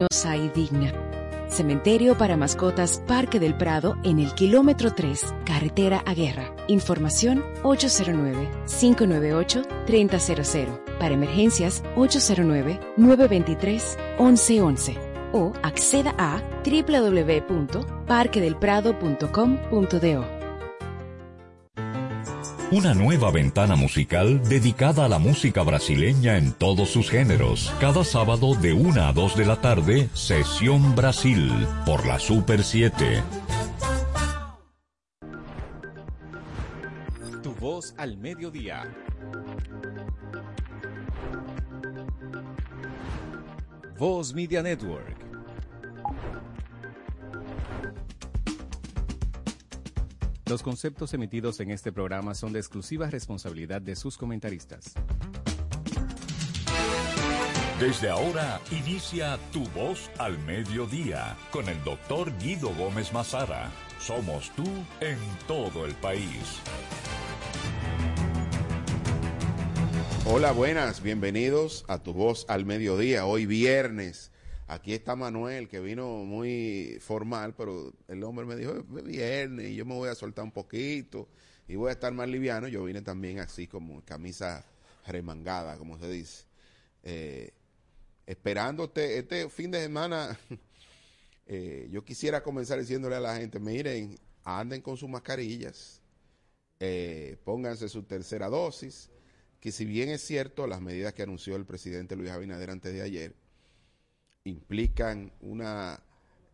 y digna. Cementerio para mascotas Parque del Prado en el kilómetro 3, carretera a Guerra. Información 809-598-3000. Para emergencias 809-923-1111. O acceda a www.parquedelprado.com.do. Una nueva ventana musical dedicada a la música brasileña en todos sus géneros. Cada sábado de 1 a 2 de la tarde, Sesión Brasil, por la Super 7. Tu voz al mediodía. Voz Media Network. Los conceptos emitidos en este programa son de exclusiva responsabilidad de sus comentaristas. Desde ahora inicia Tu Voz al Mediodía con el doctor Guido Gómez Mazara. Somos tú en todo el país. Hola, buenas, bienvenidos a Tu Voz al Mediodía, hoy viernes Aquí está Manuel, que vino muy formal, pero el hombre me dijo, es viernes y yo me voy a soltar un poquito y voy a estar más liviano. Yo vine también así como camisa remangada, como se dice. Eh, esperándote este fin de semana, eh, yo quisiera comenzar diciéndole a la gente, miren, anden con sus mascarillas, eh, pónganse su tercera dosis, que si bien es cierto las medidas que anunció el presidente Luis Abinader antes de ayer, implican una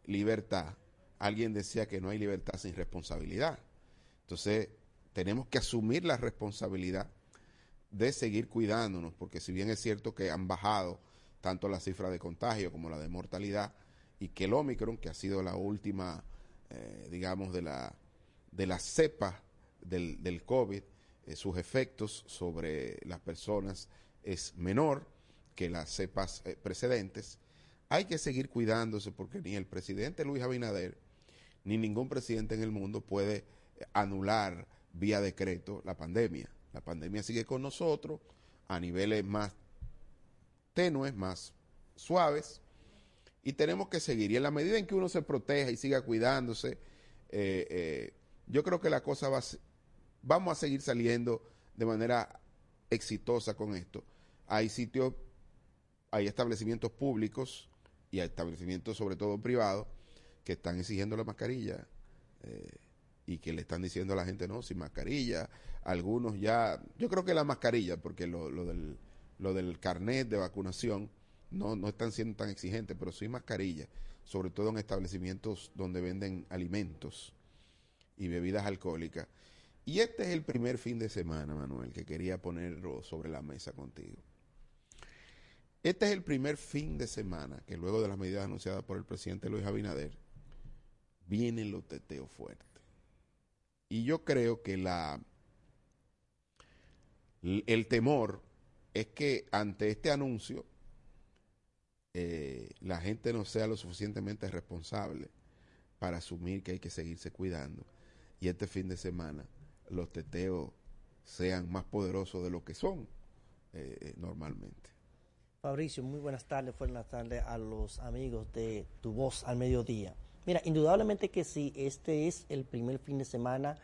libertad. Alguien decía que no hay libertad sin responsabilidad. Entonces, tenemos que asumir la responsabilidad de seguir cuidándonos, porque si bien es cierto que han bajado tanto la cifra de contagio como la de mortalidad, y que el Omicron, que ha sido la última, eh, digamos, de la, de la cepa del, COVID, eh, sus efectos sobre las personas es menor que las cepas eh, precedentes, hay que seguir cuidándose porque ni el presidente Luis Abinader ni ningún presidente en el mundo puede anular vía decreto la pandemia. La pandemia sigue con nosotros a niveles más tenues, más suaves, y tenemos que seguir. Y en la medida en que uno se proteja y siga cuidándose, eh, eh, yo creo que la cosa va a, vamos a seguir saliendo de manera exitosa con esto. Hay sitios, hay establecimientos públicos y a establecimientos, sobre todo privados, que están exigiendo la mascarilla eh, y que le están diciendo a la gente, no, sin mascarilla. Algunos ya, yo creo que la mascarilla, porque lo, lo, del, lo del carnet de vacunación no, no están siendo tan exigentes, pero sí mascarilla, sobre todo en establecimientos donde venden alimentos y bebidas alcohólicas. Y este es el primer fin de semana, Manuel, que quería ponerlo sobre la mesa contigo. Este es el primer fin de semana que luego de las medidas anunciadas por el presidente Luis Abinader, vienen los teteos fuertes. Y yo creo que la el temor es que ante este anuncio eh, la gente no sea lo suficientemente responsable para asumir que hay que seguirse cuidando y este fin de semana los teteos sean más poderosos de lo que son eh, eh, normalmente. Fabricio, muy buenas tardes, buenas tardes a los amigos de Tu Voz al Mediodía. Mira, indudablemente que sí, este es el primer fin de semana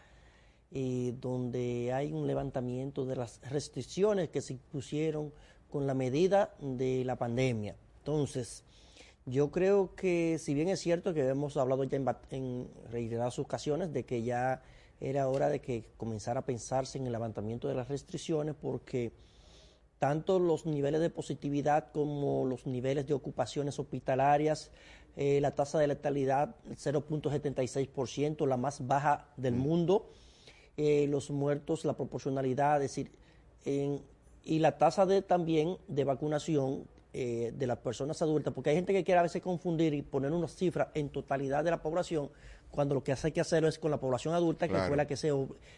eh, donde hay un levantamiento de las restricciones que se impusieron con la medida de la pandemia. Entonces, yo creo que si bien es cierto que hemos hablado ya en, en reiteradas ocasiones de que ya era hora de que comenzara a pensarse en el levantamiento de las restricciones porque tanto los niveles de positividad como los niveles de ocupaciones hospitalarias, eh, la tasa de letalidad 0.76%, la más baja del mundo, eh, los muertos, la proporcionalidad, es decir, y la tasa de también de vacunación eh, de las personas adultas, porque hay gente que quiere a veces confundir y poner unas cifras en totalidad de la población, cuando lo que hace que hacerlo es con la población adulta, que fue la que se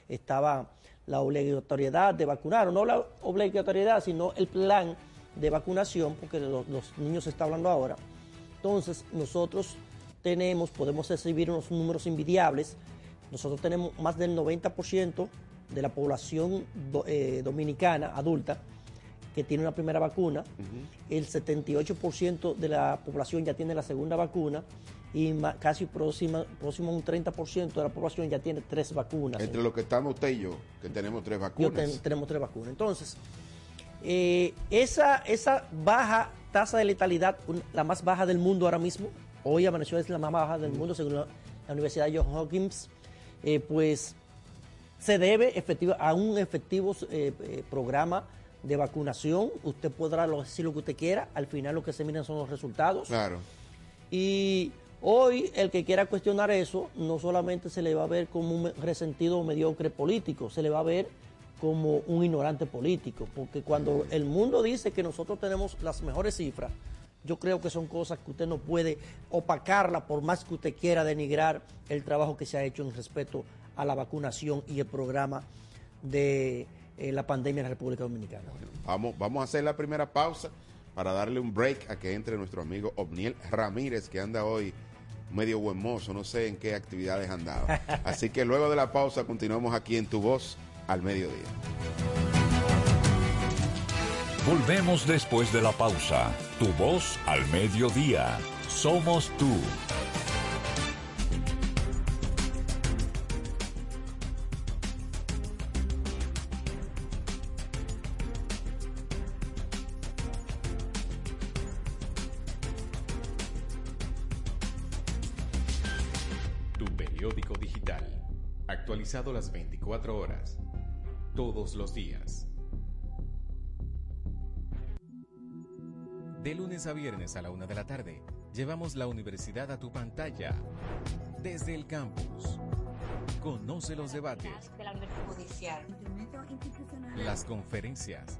estaba la obligatoriedad de vacunar, o no la obligatoriedad, sino el plan de vacunación, porque los, los niños se está hablando ahora. Entonces, nosotros tenemos, podemos recibir unos números invidiables. Nosotros tenemos más del 90% de la población eh, dominicana adulta que tiene una primera vacuna, el 78% de la población ya tiene la segunda vacuna y casi próximo, próximo a un 30% de la población ya tiene tres vacunas. Entre los que estamos usted y yo, que tenemos tres vacunas. tenemos tres vacunas. Entonces, eh, esa, esa baja tasa de letalidad, la más baja del mundo ahora mismo, hoy amaneció es la más baja del mundo según la, Universidad Johns Hopkins, eh, pues se debe a un efectivo eh, programa de vacunación. Usted podrá decir lo que usted quiera, al final lo que se miran son los resultados. Claro. Y Hoy el que quiera cuestionar eso no solamente se le va a ver como un resentido mediocre político, se le va a ver como un ignorante político, porque cuando el mundo dice que nosotros tenemos las mejores cifras, yo creo que son cosas que usted no puede opacarla por más que usted quiera denigrar el trabajo que se ha hecho en respeto a la vacunación y el programa de eh, la pandemia en la República Dominicana. vamos, vamos a hacer la primera pausa para darle un break a que entre nuestro amigo Obniel Ramírez, que anda hoy medio buen mozo, no sé en qué actividades andaba. Así que luego de la pausa continuamos aquí en Tu Voz al Mediodía. Volvemos después de la pausa. Tu Voz al Mediodía. Somos tú. Todos los días. De lunes a viernes a la una de la tarde, llevamos la universidad a tu pantalla. Desde el campus. Conoce los debates. Las conferencias.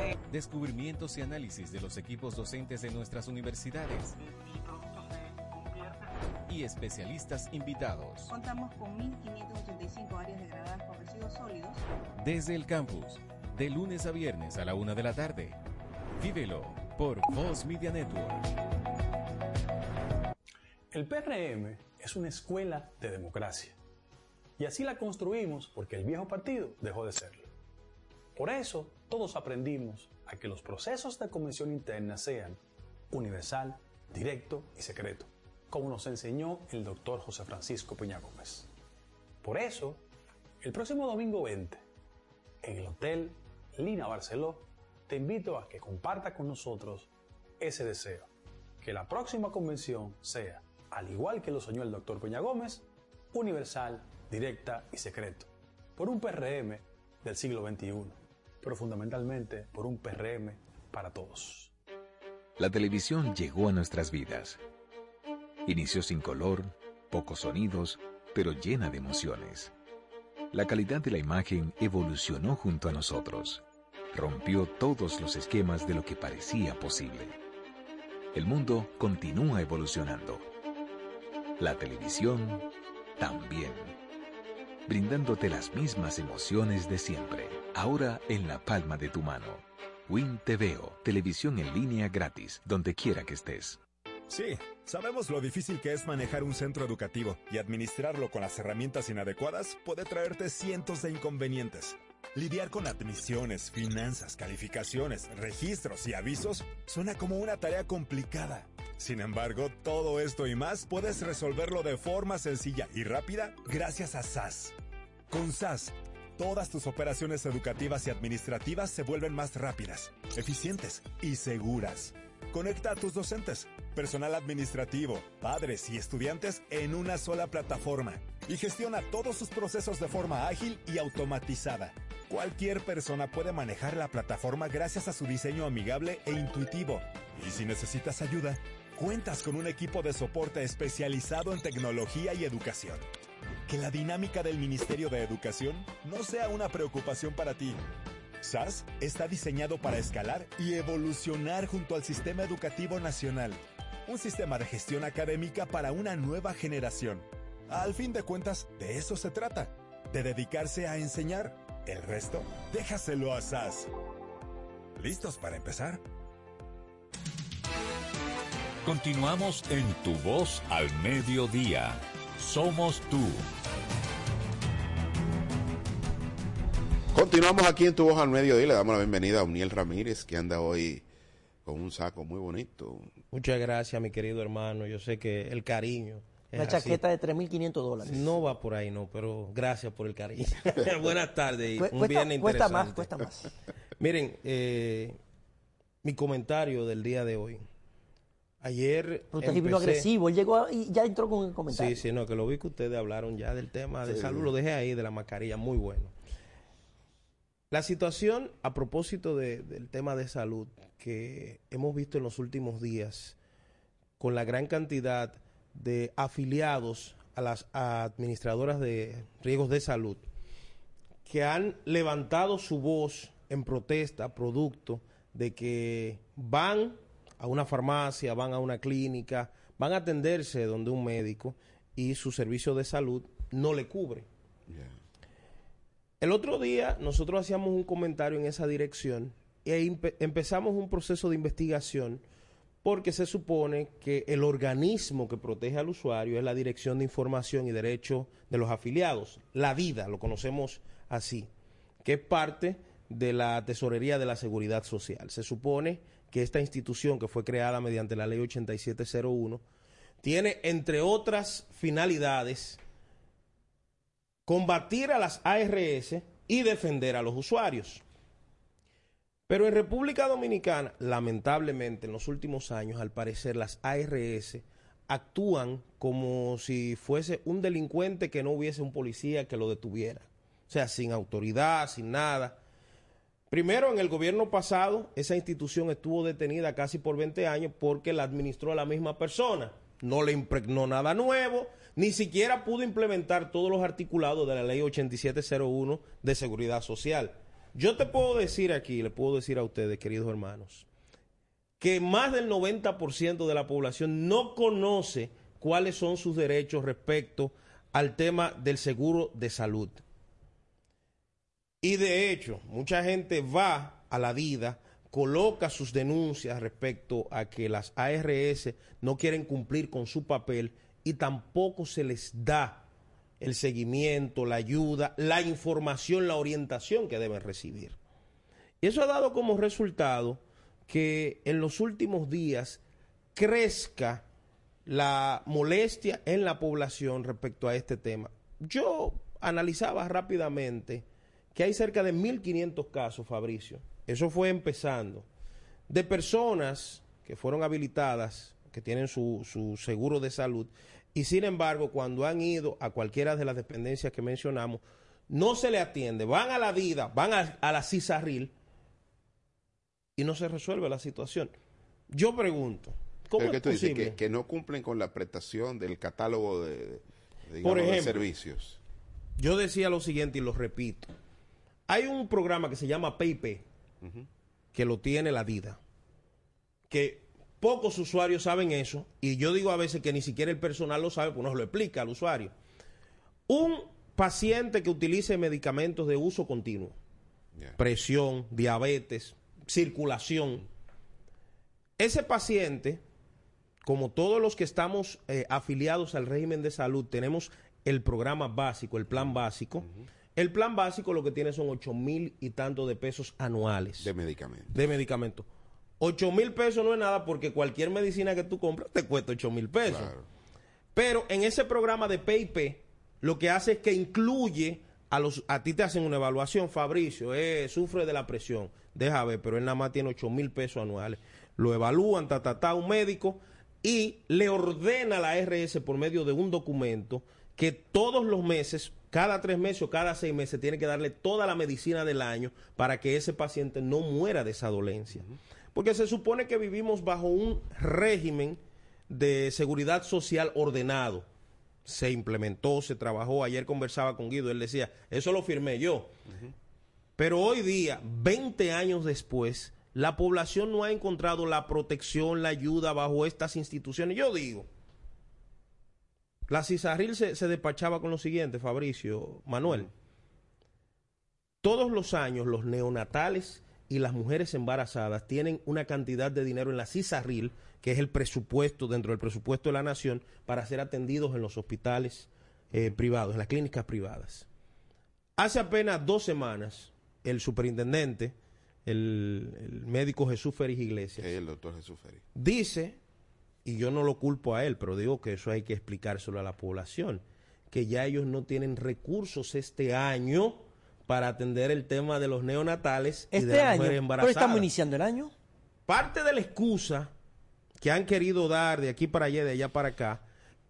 Eh, Descubrimientos y análisis de los equipos docentes de nuestras universidades y especialistas invitados. Contamos con 1.585 áreas degradadas por residuos sólidos. Desde el campus, de lunes a viernes a la una de la tarde. Vívelo por Voz Media Network. El PRM es una escuela de democracia. Y así la construimos porque el viejo partido dejó de serlo. Por eso, todos aprendimos a que los procesos de convención interna sean universal, directo y secreto como nos enseñó el doctor José Francisco Peña Gómez. Por eso, el próximo domingo 20, en el Hotel Lina Barceló, te invito a que comparta con nosotros ese deseo, que la próxima convención sea, al igual que lo soñó el doctor Peña Gómez, universal, directa y secreto, por un PRM del siglo XXI, pero fundamentalmente por un PRM para todos. La televisión llegó a nuestras vidas Inició sin color, pocos sonidos, pero llena de emociones. La calidad de la imagen evolucionó junto a nosotros. Rompió todos los esquemas de lo que parecía posible. El mundo continúa evolucionando. La televisión también. Brindándote las mismas emociones de siempre, ahora en la palma de tu mano. Win TVO, televisión en línea gratis, donde quiera que estés. Sí, sabemos lo difícil que es manejar un centro educativo y administrarlo con las herramientas inadecuadas puede traerte cientos de inconvenientes. Lidiar con admisiones, finanzas, calificaciones, registros y avisos suena como una tarea complicada. Sin embargo, todo esto y más puedes resolverlo de forma sencilla y rápida gracias a SAS. Con SAS, todas tus operaciones educativas y administrativas se vuelven más rápidas, eficientes y seguras. Conecta a tus docentes, personal administrativo, padres y estudiantes en una sola plataforma y gestiona todos sus procesos de forma ágil y automatizada. Cualquier persona puede manejar la plataforma gracias a su diseño amigable e intuitivo. Y si necesitas ayuda, cuentas con un equipo de soporte especializado en tecnología y educación. Que la dinámica del Ministerio de Educación no sea una preocupación para ti. SAS está diseñado para escalar y evolucionar junto al sistema educativo nacional. Un sistema de gestión académica para una nueva generación. Al fin de cuentas, de eso se trata, de dedicarse a enseñar. El resto, déjaselo a SAS. ¿Listos para empezar? Continuamos en Tu Voz al Mediodía. Somos tú. Continuamos aquí en Tu Voz al Mediodía. Le damos la bienvenida a Uniel Ramírez, que anda hoy con un saco muy bonito. Muchas gracias, mi querido hermano. Yo sé que el cariño. Una así. chaqueta de 3.500 dólares. No va por ahí, no, pero gracias por el cariño. Buenas tardes y Cu- un cuesta, viernes cuesta más, cuesta más. Miren, eh, mi comentario del día de hoy. Ayer. Pero usted sí vino empecé- agresivo, él llegó y ya entró con el comentario. Sí, sí, no, que lo vi que ustedes hablaron ya del tema de Sí. salud, lo dejé ahí, de la mascarilla, muy bueno. La situación a propósito de- del tema de salud que hemos visto en los últimos días, con la gran cantidad de afiliados a las administradoras de riesgos de salud, que han levantado su voz en protesta producto de que van a una farmacia, van a una clínica, van a atenderse donde un médico y su servicio de salud no le cubre. El otro día nosotros hacíamos un comentario en esa dirección y empe- empezamos un proceso de investigación porque se supone que el organismo que protege al usuario es la Dirección de Información y Derecho de los Afiliados, la DIDA, lo conocemos así, que es parte de la Tesorería de la Seguridad Social. Se supone que esta institución que fue creada mediante la Ley 8701 tiene, entre otras finalidades, combatir a las ARS y defender a los usuarios. Pero en República Dominicana, lamentablemente, en los últimos años, al parecer, las ARS actúan como si fuese un delincuente que no hubiese un policía que lo detuviera. O sea, sin autoridad, sin nada. Primero, en el gobierno pasado, esa institución estuvo detenida casi por 20 años porque la administró la misma persona. No le impregnó nada nuevo, ni siquiera pudo implementar todos los articulados de la ley 8701 de seguridad social. Yo te puedo decir aquí, le puedo decir a ustedes, queridos hermanos, que más del 90% de la población no conoce cuáles son sus derechos respecto al tema del seguro de salud. Y de hecho, mucha gente va a la DIDA, coloca sus denuncias respecto a que las ARS no quieren cumplir con su papel y tampoco se les da el seguimiento, la ayuda, la información, la orientación que deben recibir. Y eso ha dado como resultado que en los últimos días crezca la molestia en la población respecto a este tema. Yo analizaba rápidamente que hay cerca de 1.500 casos, Fabricio. Eso fue empezando. De personas que fueron habilitadas, que tienen su, su seguro de salud, y sin embargo, cuando han ido a cualquiera de las dependencias que mencionamos, no se le atiende. Van a la vida, van a, a la CISARRIL y no se resuelve la situación. Yo pregunto, ¿cómo es ¿qué tú dices? posible? Que, que no cumplen con la prestación del catálogo de, de, digamos, Por de ejemplo, servicios. Yo decía lo siguiente y lo repito. Hay un programa que se llama PIP, que lo tiene la DIDA, que pocos usuarios saben eso, y yo digo a veces que ni siquiera el personal lo sabe, pues no se lo explica al usuario. Un paciente que utilice medicamentos de uso continuo, presión, diabetes, circulación, ese paciente, como todos los que estamos eh, afiliados al régimen de salud, tenemos el programa básico, el plan básico. El plan básico lo que tiene son ocho mil y tanto de pesos anuales. De medicamentos. De medicamentos. 8 mil pesos no es nada porque cualquier medicina que tú compras te cuesta 8 mil pesos. Pero en ese programa de PIP, lo que hace es que incluye a los, a ti te hacen una evaluación, Fabricio, eh, sufre de la presión, deja ver, pero él nada más tiene 8 mil pesos anuales. Lo evalúan, ta, ta, ta, un médico, y le ordena a la RS por medio de un documento que todos los meses, cada tres meses o cada seis meses, tiene que darle toda la medicina del año para que ese paciente no muera de esa dolencia. Porque se supone que vivimos bajo un régimen de seguridad social ordenado. Se implementó, se trabajó. Ayer conversaba con Guido, él decía, eso lo firmé yo. Pero hoy día, 20 años después, la población no ha encontrado la protección, la ayuda bajo estas instituciones. Yo digo, la CISARRIL se, se despachaba con lo siguiente, Fabricio, Manuel. Todos los años los neonatales y las mujeres embarazadas tienen una cantidad de dinero en la CISARRIL, que es el presupuesto dentro del presupuesto de la nación, para ser atendidos en los hospitales eh, privados, en las clínicas privadas. Hace apenas dos semanas, el superintendente, el, el médico Jesús Félix Iglesias, el doctor Jesús Félix. dice, y yo no lo culpo a él, pero digo que eso hay que explicárselo a la población, que ya ellos no tienen recursos este año para atender el tema de los neonatales y de Este las año, mujeres pero embarazadas. estamos iniciando el año. Parte de la excusa que han querido dar de aquí para allá, de allá para acá,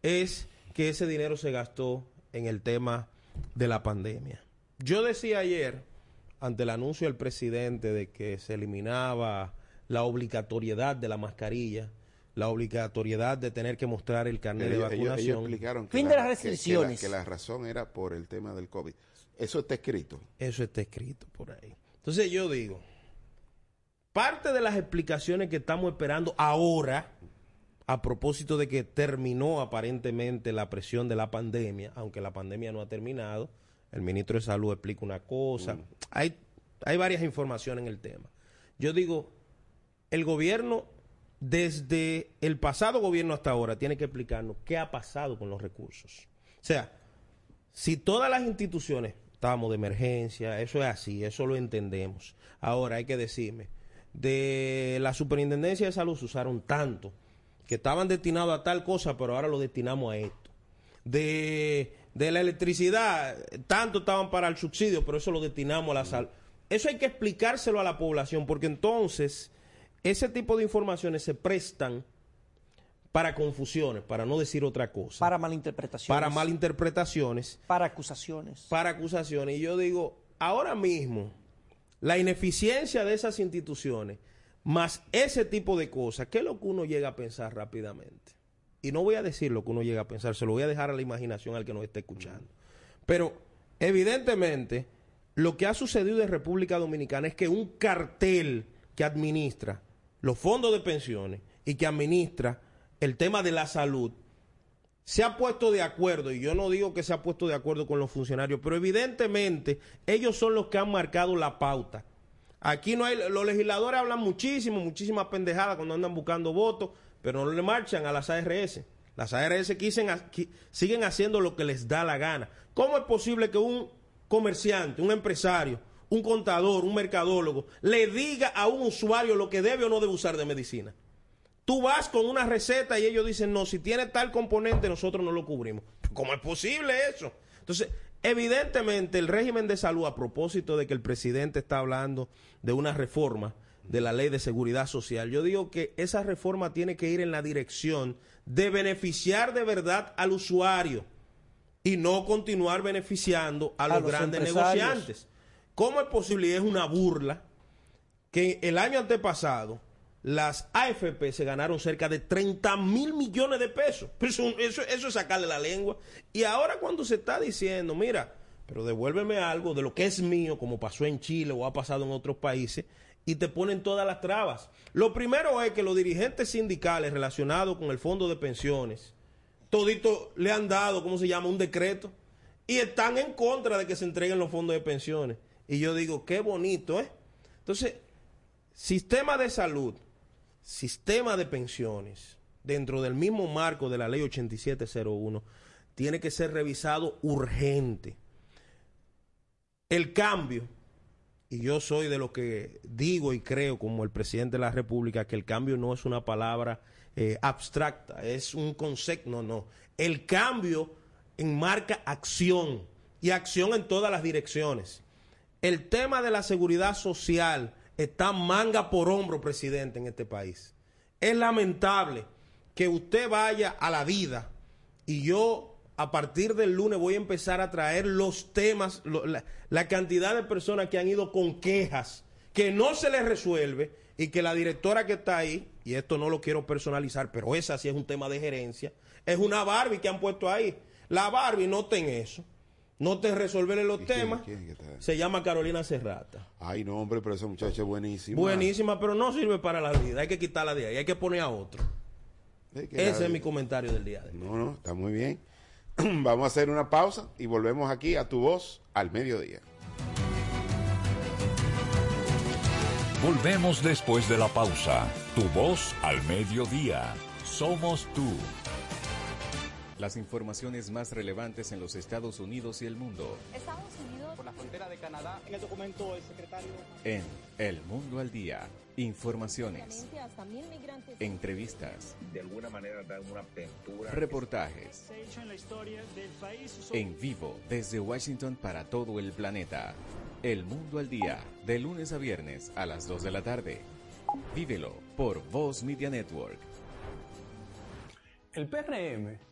es que ese dinero se gastó en el tema de la pandemia. Yo decía ayer, ante el anuncio del presidente de que se eliminaba la obligatoriedad de la mascarilla, la obligatoriedad de tener que mostrar el carnet de Ellos, vacunación. ellos explicaron que Fin la, de las que- restricciones. Que, la, que la razón era por el tema del COVID. Eso está escrito. Eso está escrito por ahí. Entonces yo digo, parte de las explicaciones que estamos esperando ahora, a propósito de que terminó aparentemente la presión de la pandemia, aunque la pandemia no ha terminado, el ministro de Salud explica una cosa, hay, hay varias informaciones en el tema. Yo digo, el gobierno, desde el pasado gobierno hasta ahora, tiene que explicarnos qué ha pasado con los recursos. O sea, si todas las instituciones estábamos de emergencia, eso es así, eso lo entendemos. Ahora hay que decirme, de la superintendencia de salud se usaron tanto que estaban destinados a tal cosa, pero ahora lo destinamos a esto. De, de la electricidad, tanto estaban para el subsidio, pero eso lo destinamos a la salud. Eso hay que explicárselo a la población, porque entonces ese tipo de informaciones se prestan para confusiones, para no decir otra cosa Para malinterpretaciones. para malinterpretaciones, Para acusaciones. para acusaciones. Y yo digo, ahora mismo, la ineficiencia de esas instituciones, más ese tipo de cosas, ¿qué es lo que uno llega a pensar rápidamente? Y no voy a decir lo que uno llega a pensar, se lo voy a dejar a la imaginación al que nos esté escuchando. Pero, evidentemente, lo que ha sucedido en República Dominicana es que un cartel que administra los fondos de pensiones y que administra el tema de la salud, se ha puesto de acuerdo, y yo no digo que se ha puesto de acuerdo con los funcionarios, pero evidentemente ellos son los que han marcado la pauta. Aquí no hay, los legisladores hablan muchísimo, muchísimas pendejadas cuando andan buscando votos, pero no le marchan a las ARS. Las ARS siguen haciendo lo que les da la gana. ¿Cómo es posible que un comerciante, un empresario, un contador, un mercadólogo, le diga a un usuario lo que debe o no debe usar de medicina? Tú vas con una receta y ellos dicen, no, si tiene tal componente nosotros no lo cubrimos. ¿Cómo es posible eso? Entonces, evidentemente el régimen de salud, a propósito de que el presidente está hablando de una reforma de la ley de seguridad social, yo digo que esa reforma tiene que ir en la dirección de beneficiar de verdad al usuario y no continuar beneficiando a A los, los grandes negociantes. ¿Cómo es posible? Y es una burla que el año antepasado las AFP se ganaron cerca de 30 mil millones de pesos. Eso, eso es sacarle la lengua. Y ahora cuando se está diciendo, mira, pero devuélveme algo de lo que es mío, como pasó en Chile o ha pasado en otros países, y te ponen todas las trabas. Lo primero es que los dirigentes sindicales relacionados con el fondo de pensiones, todito le han dado, ¿cómo se llama?, un decreto, y están en contra de que se entreguen los fondos de pensiones. Y yo digo, qué bonito, ¿eh? Entonces, sistema de salud, sistema de pensiones, dentro del mismo marco de la ley 8701, tiene que ser revisado urgente. El cambio, y yo soy de lo que digo y creo como el presidente de la República, que el cambio no es una palabra eh, abstracta, es un concepto, no, no. El cambio enmarca acción y acción en todas las direcciones. El tema de la seguridad social está manga por hombro, presidente, en este país. Es lamentable que usted vaya a la vida y yo a partir del lunes voy a empezar a traer los temas, la cantidad de personas que han ido con quejas que no se les resuelve y que la directora que está ahí, y esto no lo quiero personalizar, pero esa sí es un tema de gerencia, es una Barbie que han puesto ahí. La Barbie no ten eso, no te resolverle los ¿Y quién- temas, quién se llama Carolina Serrata. Ay, no, hombre, pero esa muchacha es buenísima. Buenísima, pero no sirve para la vida, hay que quitarla de ahí, hay que poner a otro. Es que Ese es mi comentario del día de hoy. No, no, está muy bien. Vamos a hacer una pausa y volvemos aquí a tu voz al mediodía. Volvemos después de la pausa. Tu voz al mediodía. Somos tú. Las informaciones más relevantes en los Estados Unidos y el mundo. Estados Unidos. Por la frontera de Canadá. En el documento del secretario. En El Mundo al Día. Informaciones. Entrevistas. De alguna manera dan una apertura. Reportajes. En vivo desde Washington para todo el planeta. El Mundo al Día. De lunes a viernes a las 2 de la tarde. Vívelo por Voz Media Network. El PRM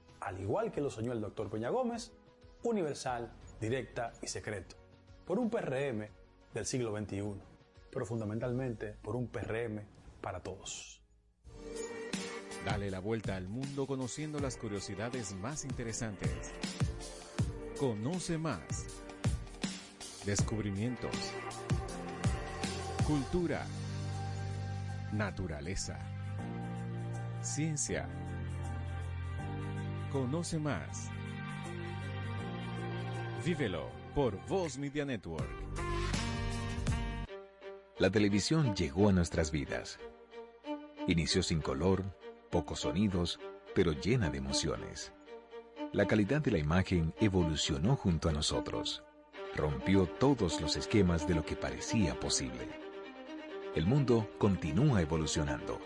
al igual que lo soñó el doctor Peña Gómez, universal, directa y secreto, por un PRM del siglo XXI, pero fundamentalmente por un PRM para todos. Dale la vuelta al mundo conociendo las curiosidades más interesantes. Conoce más. Descubrimientos. Cultura. Naturaleza. Ciencia Conoce más. Vívelo por Voz Media Network. La televisión llegó a nuestras vidas. Inició sin color, pocos sonidos, pero llena de emociones. La calidad de la imagen evolucionó junto a nosotros. Rompió todos los esquemas de lo que parecía posible. El mundo continúa evolucionando.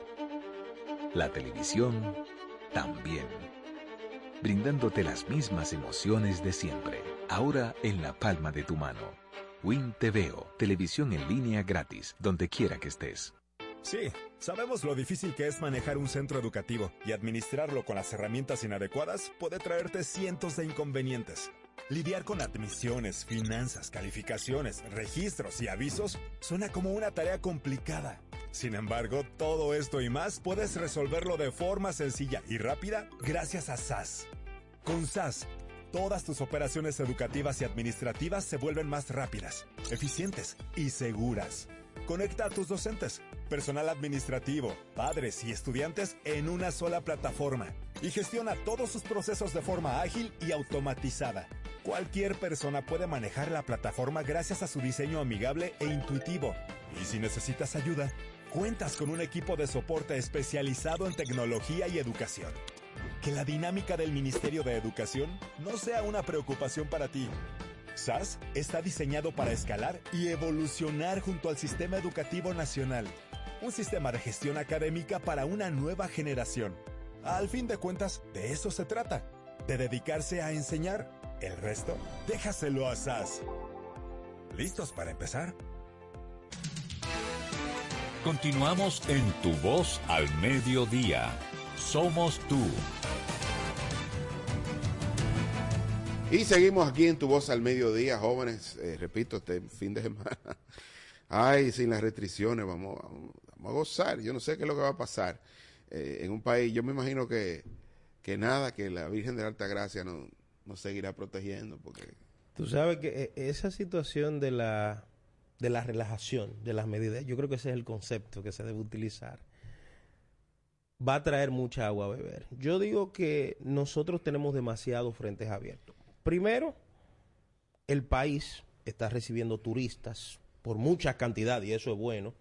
La televisión también brindándote las mismas emociones de siempre, ahora en la palma de tu mano. Win TVO, televisión en línea gratis, donde quiera que estés. Sí, sabemos lo difícil que es manejar un centro educativo y administrarlo con las herramientas inadecuadas puede traerte cientos de inconvenientes. Lidiar con admisiones, finanzas, calificaciones, registros y avisos suena como una tarea complicada. Sin embargo, todo esto y más puedes resolverlo de forma sencilla y rápida gracias a SAS. Con SAS, todas tus operaciones educativas y administrativas se vuelven más rápidas, eficientes y seguras. Conecta a tus docentes, personal administrativo, padres y estudiantes en una sola plataforma y gestiona todos sus procesos de forma ágil y automatizada. Cualquier persona puede manejar la plataforma gracias a su diseño amigable e intuitivo. Y si necesitas ayuda, cuentas con un equipo de soporte especializado en tecnología y educación que la dinámica del Ministerio de Educación no sea una preocupación para ti. SAS está diseñado para escalar y evolucionar junto al sistema educativo nacional, un sistema de gestión académica para una nueva generación. Al fin de cuentas, de eso se trata, de dedicarse a enseñar. El resto, déjaselo a SAS. ¿Listos para empezar? Continuamos en Tu Voz al Mediodía. Somos tú. Y seguimos aquí en Tu Voz al Mediodía, jóvenes. Eh, repito, este fin de semana. Ay, sin las restricciones, vamos, vamos, a gozar. Yo no sé qué es lo que va a pasar eh, en un país. Yo me imagino que, que nada, que la Virgen de la Alta Gracia nos no seguirá protegiendo. porque Tú sabes que eh, esa situación de la, de la relajación de las medidas, yo creo que ese es el concepto que se debe utilizar va a traer mucha agua a beber. Yo digo que nosotros tenemos demasiados frentes abiertos. Primero, el país está recibiendo turistas por mucha cantidad y eso es bueno,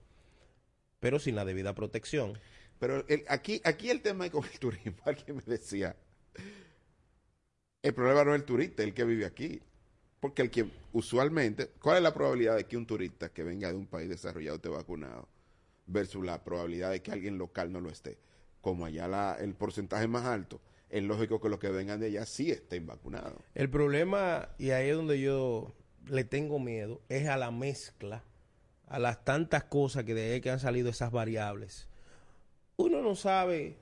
pero sin la debida protección. Pero aquí, aquí el tema con el turismo, alguien me decía, el problema no es el turista, el que vive aquí. Porque el que usualmente, ¿cuál es la probabilidad de que un turista que venga de un país desarrollado esté vacunado versus la probabilidad de que alguien local no lo esté? como allá el porcentaje más alto, es lógico que los que vengan de allá sí estén vacunados. El problema, y ahí es donde yo le tengo miedo, es a la mezcla, a las tantas cosas que de que han salido esas variables. Uno no sabe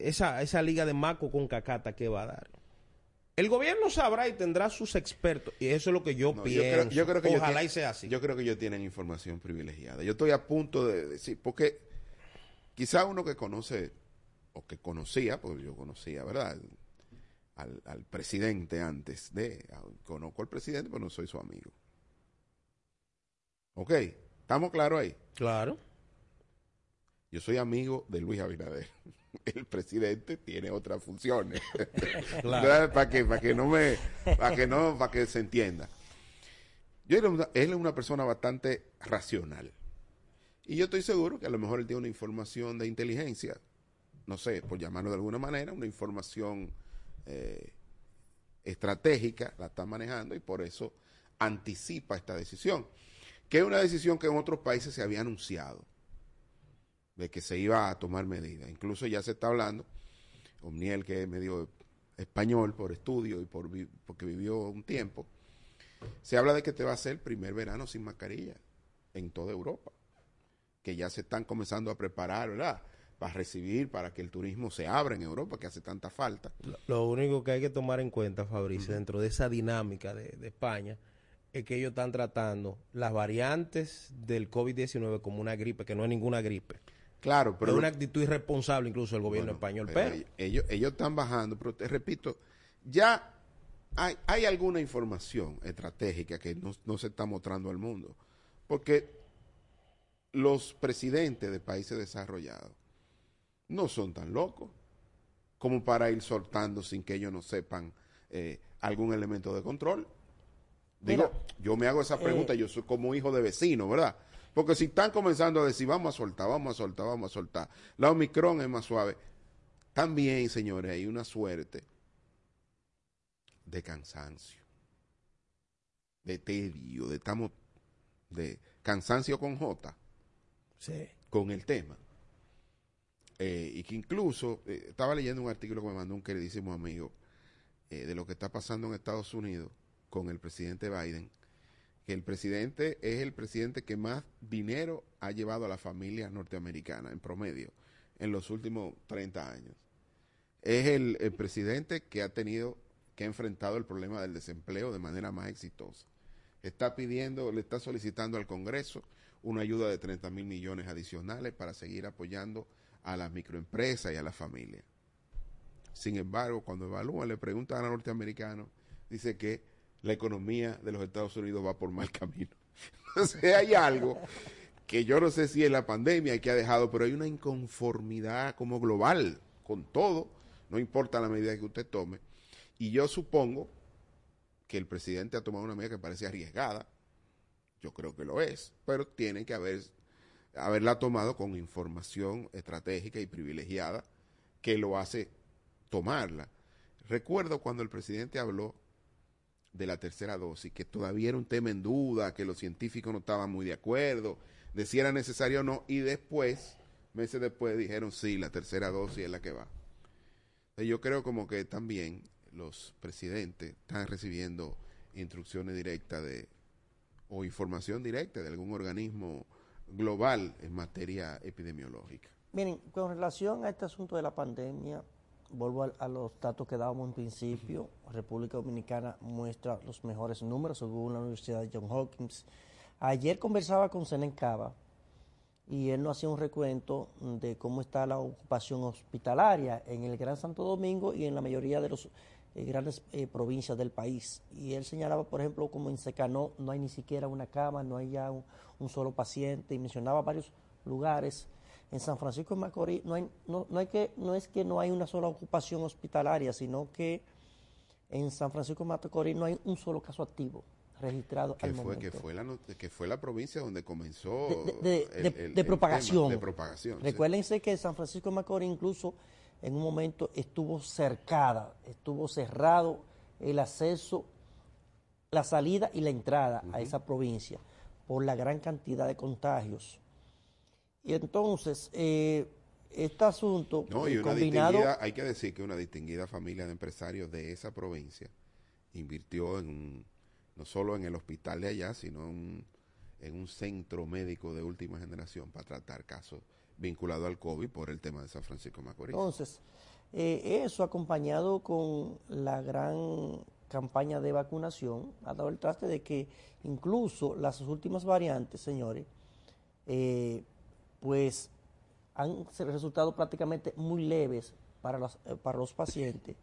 esa, esa liga de Maco con Cacata que va a dar. El gobierno sabrá y tendrá sus expertos, y eso es lo que yo pienso. Yo creo, que Ojalá y sea así. Yo creo que ellos tienen información privilegiada. Yo estoy a punto de decir, porque quizá uno que conoce que conocía, porque yo conocía, ¿verdad? al, al presidente antes de, conozco al presidente, pero no soy su amigo. Ok, ¿estamos claros ahí? Claro. Yo soy amigo de Luis Abinader. El presidente tiene otras funciones. Claro. para que, para que no me, para que no, para que se entienda. Yo él es una persona bastante racional. Y yo estoy seguro que a lo mejor él tiene una información de inteligencia, no sé, por llamarlo de alguna manera, una información eh, estratégica, la está manejando y por eso anticipa esta decisión. Que es una decisión que en otros países se había anunciado, de que se iba a tomar medidas. Incluso ya se está hablando, Omniel, que es medio español por estudio y por porque vivió un tiempo, se habla de que te va a ser el primer verano sin mascarilla en toda Europa, que ya se están comenzando a preparar, ¿verdad? Para recibir, para que el turismo se abra en Europa, que hace tanta falta. Lo único que hay que tomar en cuenta, Fabricio, dentro de esa dinámica de, de España, es que ellos están tratando las variantes del COVID-19 como una gripe, que no es ninguna gripe. Claro, pero es una actitud irresponsable incluso del gobierno Bueno, español. pero Pero, ellos, ellos están bajando, pero te repito, ya hay, hay alguna información estratégica que no, no se está mostrando al mundo. Porque los presidentes de países desarrollados no son tan locos como para ir soltando sin que ellos no sepan eh, algún elemento de control. Digo, Mira, yo me hago esa pregunta, yo soy como hijo de vecino, ¿verdad? Porque si están comenzando a decir, vamos a soltar, vamos a soltar, vamos a soltar, la Omicron es más suave. También, señores, hay una suerte de cansancio, de tedio, de estamos, de cansancio con J, sí. con el tema. Eh, y que incluso, eh, estaba leyendo un artículo que me mandó un queridísimo amigo eh, de lo que está pasando en Estados Unidos con el presidente Biden, que el presidente es el presidente que más dinero ha llevado a la familia norteamericana en promedio en los últimos 30 años. Es el, el presidente que ha tenido, que ha enfrentado el problema del desempleo de manera más exitosa. Está pidiendo, le está solicitando al Congreso una ayuda de 30 mil millones adicionales para seguir apoyando a las microempresas y a las familias. Sin embargo, cuando evalúan, le preguntan a los norteamericanos, dice que la economía de los Estados Unidos va por mal camino. Entonces hay algo que yo no sé si es la pandemia que ha dejado, pero hay una inconformidad como global con todo, no importa la medida que usted tome. Y yo supongo que el presidente ha tomado una medida que parece arriesgada, yo creo que lo es, pero tiene que haber, haberla tomado con información estratégica y privilegiada que lo hace tomarla. Recuerdo cuando el presidente habló de la tercera dosis, que todavía era un tema en duda, que los científicos no estaban muy de acuerdo, de si era necesario o no, y después, meses después, dijeron sí, la tercera dosis es la que va. Yo creo como que también los presidentes están recibiendo instrucciones directas de o información directa de algún organismo global en materia epidemiológica. Miren, con relación a este asunto de la pandemia, vuelvo a, a los datos que dábamos en principio. República Dominicana muestra los mejores números según la Universidad de Johns Hopkins. Ayer conversaba con Senen Cava y él nos hacía un recuento de cómo está la ocupación hospitalaria en el Gran Santo Domingo y en la mayoría de las grandes eh, provincias del país. Y él señalaba, por ejemplo, como en Secanó no hay ni siquiera una cama, no hay ya un, un solo paciente, y mencionaba varios lugares. En San Francisco de Macorís no, hay, no, no, hay que, no es que no hay una sola ocupación hospitalaria, sino que en San Francisco de Macorís no hay un solo caso activo registrado que al fue, momento. Que fue, la, que fue la provincia donde comenzó de, de- el- de- el- de el tema propagación. de propagación. sí. Recuérdense que San Francisco de Macorís incluso en un momento estuvo cercada, estuvo cerrado el acceso, la salida y la entrada a esa provincia por la gran cantidad de contagios. Y entonces, eh, este asunto No, y una combinado... hay que decir que una distinguida familia de empresarios de esa provincia invirtió en un- no solo en el hospital de allá, sino en, en un centro médico de última generación para tratar casos vinculados al COVID por el tema de San Francisco Macorís. Entonces, eh, eso acompañado con la gran campaña de vacunación ha dado el traste de que incluso las últimas variantes, señores, eh, pues han resultado prácticamente muy leves para los, eh, para los pacientes.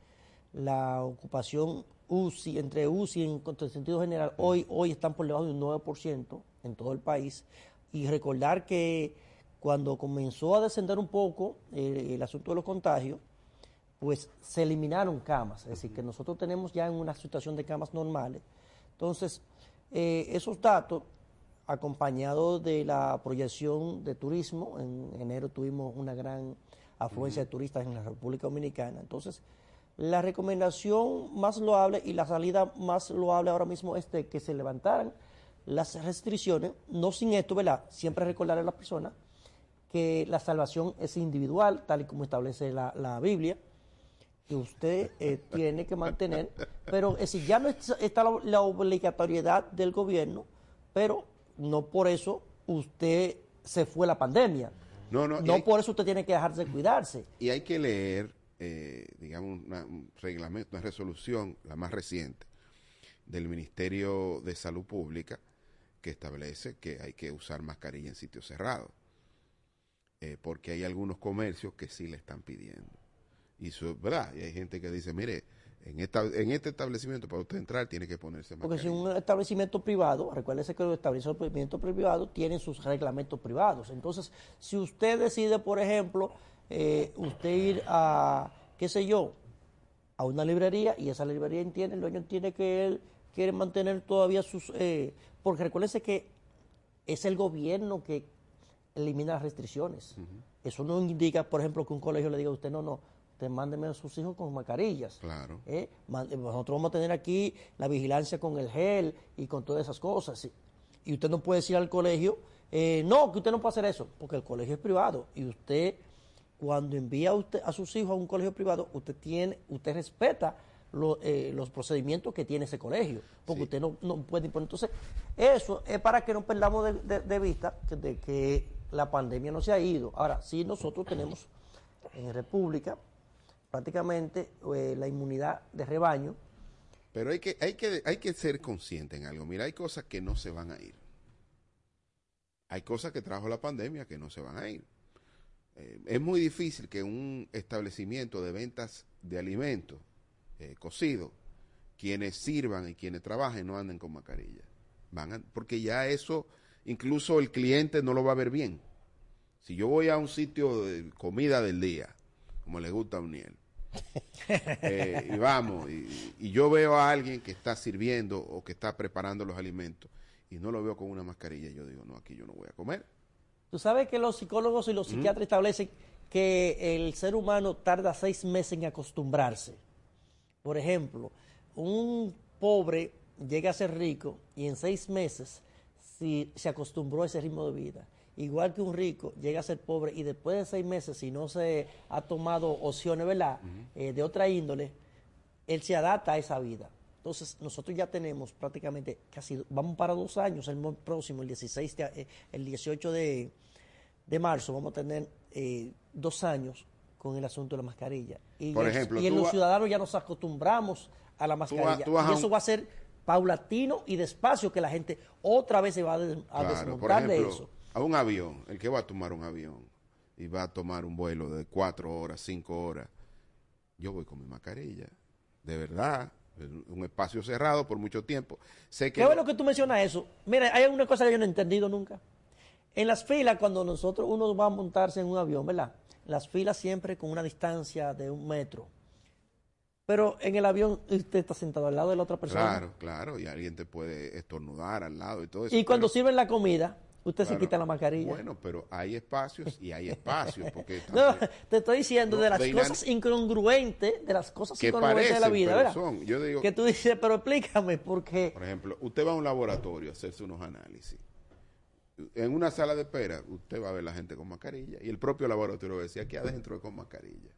la ocupación UCI, entre UCI en, en sentido general, hoy, hoy están por debajo de un 9% en todo el país. Y recordar que cuando comenzó a descender un poco eh, el asunto de los contagios, pues se eliminaron camas, es decir, que nosotros tenemos ya en una situación de camas normales. Entonces, eh, esos datos, acompañados de la proyección de turismo, en enero tuvimos una gran afluencia de turistas en la República Dominicana, entonces la recomendación más loable y la salida más loable ahora mismo es de que se levantaran las restricciones, no sin esto, ¿verdad? Siempre recordar a la persona que la salvación es individual, tal y como establece la, la Biblia, que usted eh, tiene que mantener, pero es decir, ya no está la, obligatoriedad del gobierno, pero no por eso usted se fue la pandemia. No, no, no hay, por eso usted tiene que dejar de cuidarse. Y hay que leer, eh, digamos, una, un reglamento, una resolución, la más reciente, del Ministerio de Salud Pública, que establece que hay que usar mascarilla en sitios cerrados. Eh, porque hay algunos comercios que sí le están pidiendo. Y eso es verdad. Y hay gente que dice, mire, en, esta, en este establecimiento para usted entrar tiene que ponerse mascarilla. Porque si un establecimiento privado, recuérdese que los establecimientos privados tienen sus reglamentos privados. Entonces, si usted decide, por ejemplo, eh, usted ir a, qué sé yo, a una librería y esa librería entiende, el dueño entiende que él quiere mantener todavía sus... Eh, porque recuérdese que es el gobierno que elimina las restricciones. Uh -huh. Eso no indica, por ejemplo, que un colegio le diga a usted, no, no, usted mándeme a sus hijos con mascarillas. Claro. ¿Eh? Nosotros vamos a tener aquí la vigilancia con el gel y con todas esas cosas. Y usted no puede decir al colegio, eh, no, que usted no puede hacer eso, porque el colegio es privado. Y usted, cuando envía a, usted, a sus hijos a un colegio privado, usted tiene, usted respeta lo, eh, los procedimientos que tiene ese colegio, porque sí. usted no, no, puede imponer. Entonces, eso es para que no perdamos de, de, de vista que, de que la pandemia no se ha ido. Ahora, sí nosotros tenemos en República prácticamente eh, la inmunidad de rebaño. Pero hay que, hay, que, hay que ser consciente en algo. Mira, hay cosas que no se van a ir. Hay cosas que trajo la pandemia que no se van a ir. Eh, es muy difícil que un establecimiento de ventas de alimentos eh, cocidos, quienes sirvan y quienes trabajen no anden con mascarilla. Van porque ya eso incluso el cliente no lo va a ver bien. Si yo voy a un sitio de comida del día, como le gusta a Uniel, eh, y vamos, y, y, yo veo a alguien que está sirviendo o que está preparando los alimentos y no lo veo con una mascarilla, yo digo, no, aquí yo no voy a comer. Tú sabes que los psicólogos y los psiquiatras ¿Mm? establecen que el ser humano tarda seis meses en acostumbrarse. Por ejemplo, un pobre llega a ser rico y en seis meses si se acostumbró a ese ritmo de vida. Igual que un rico llega a ser pobre y después de seis meses, si no se ha tomado opciones, ¿verdad? Uh -huh. eh, de otra índole, él se adapta a esa vida. Entonces, nosotros ya tenemos prácticamente casi, vamos para dos años, el próximo, el 16, de, el 18 de, de marzo, vamos a tener eh, dos años con el asunto de la mascarilla. Y, Por ejemplo, y los ciudadanos ya nos acostumbramos a la mascarilla. Tú tú y eso va a ser paulatino y despacio que la gente otra vez se va a, des a claro, desmontar ejemplo, de eso. A un avión, el que va a tomar un avión y va a tomar un vuelo de cuatro horas, cinco horas, yo voy con mi mascarilla, de verdad, un espacio cerrado por mucho tiempo. Sé que Qué bueno que tú mencionas eso. Mira, hay una cosa que yo no he entendido nunca. En las filas, cuando nosotros uno va a montarse en un avión, ¿verdad? Las filas siempre con una distancia de un metro. Pero en el avión usted está sentado al lado de la otra persona. Claro, claro, y alguien te puede estornudar al lado y todo eso. Y cuando pero, sirven la comida, usted se quita la mascarilla. Bueno, pero hay espacios y hay espacios. Porque también, no, te estoy diciendo no, de las de cosas incongruentes, de las cosas incongruentes parecen, de la vida, ¿verdad? Son, yo digo, que tú dices, pero explícame, por qué. Por ejemplo, usted va a un laboratorio a hacerse unos análisis. En una sala de espera, usted va a ver la gente con mascarilla y el propio laboratorio decía aquí adentro es con mascarilla.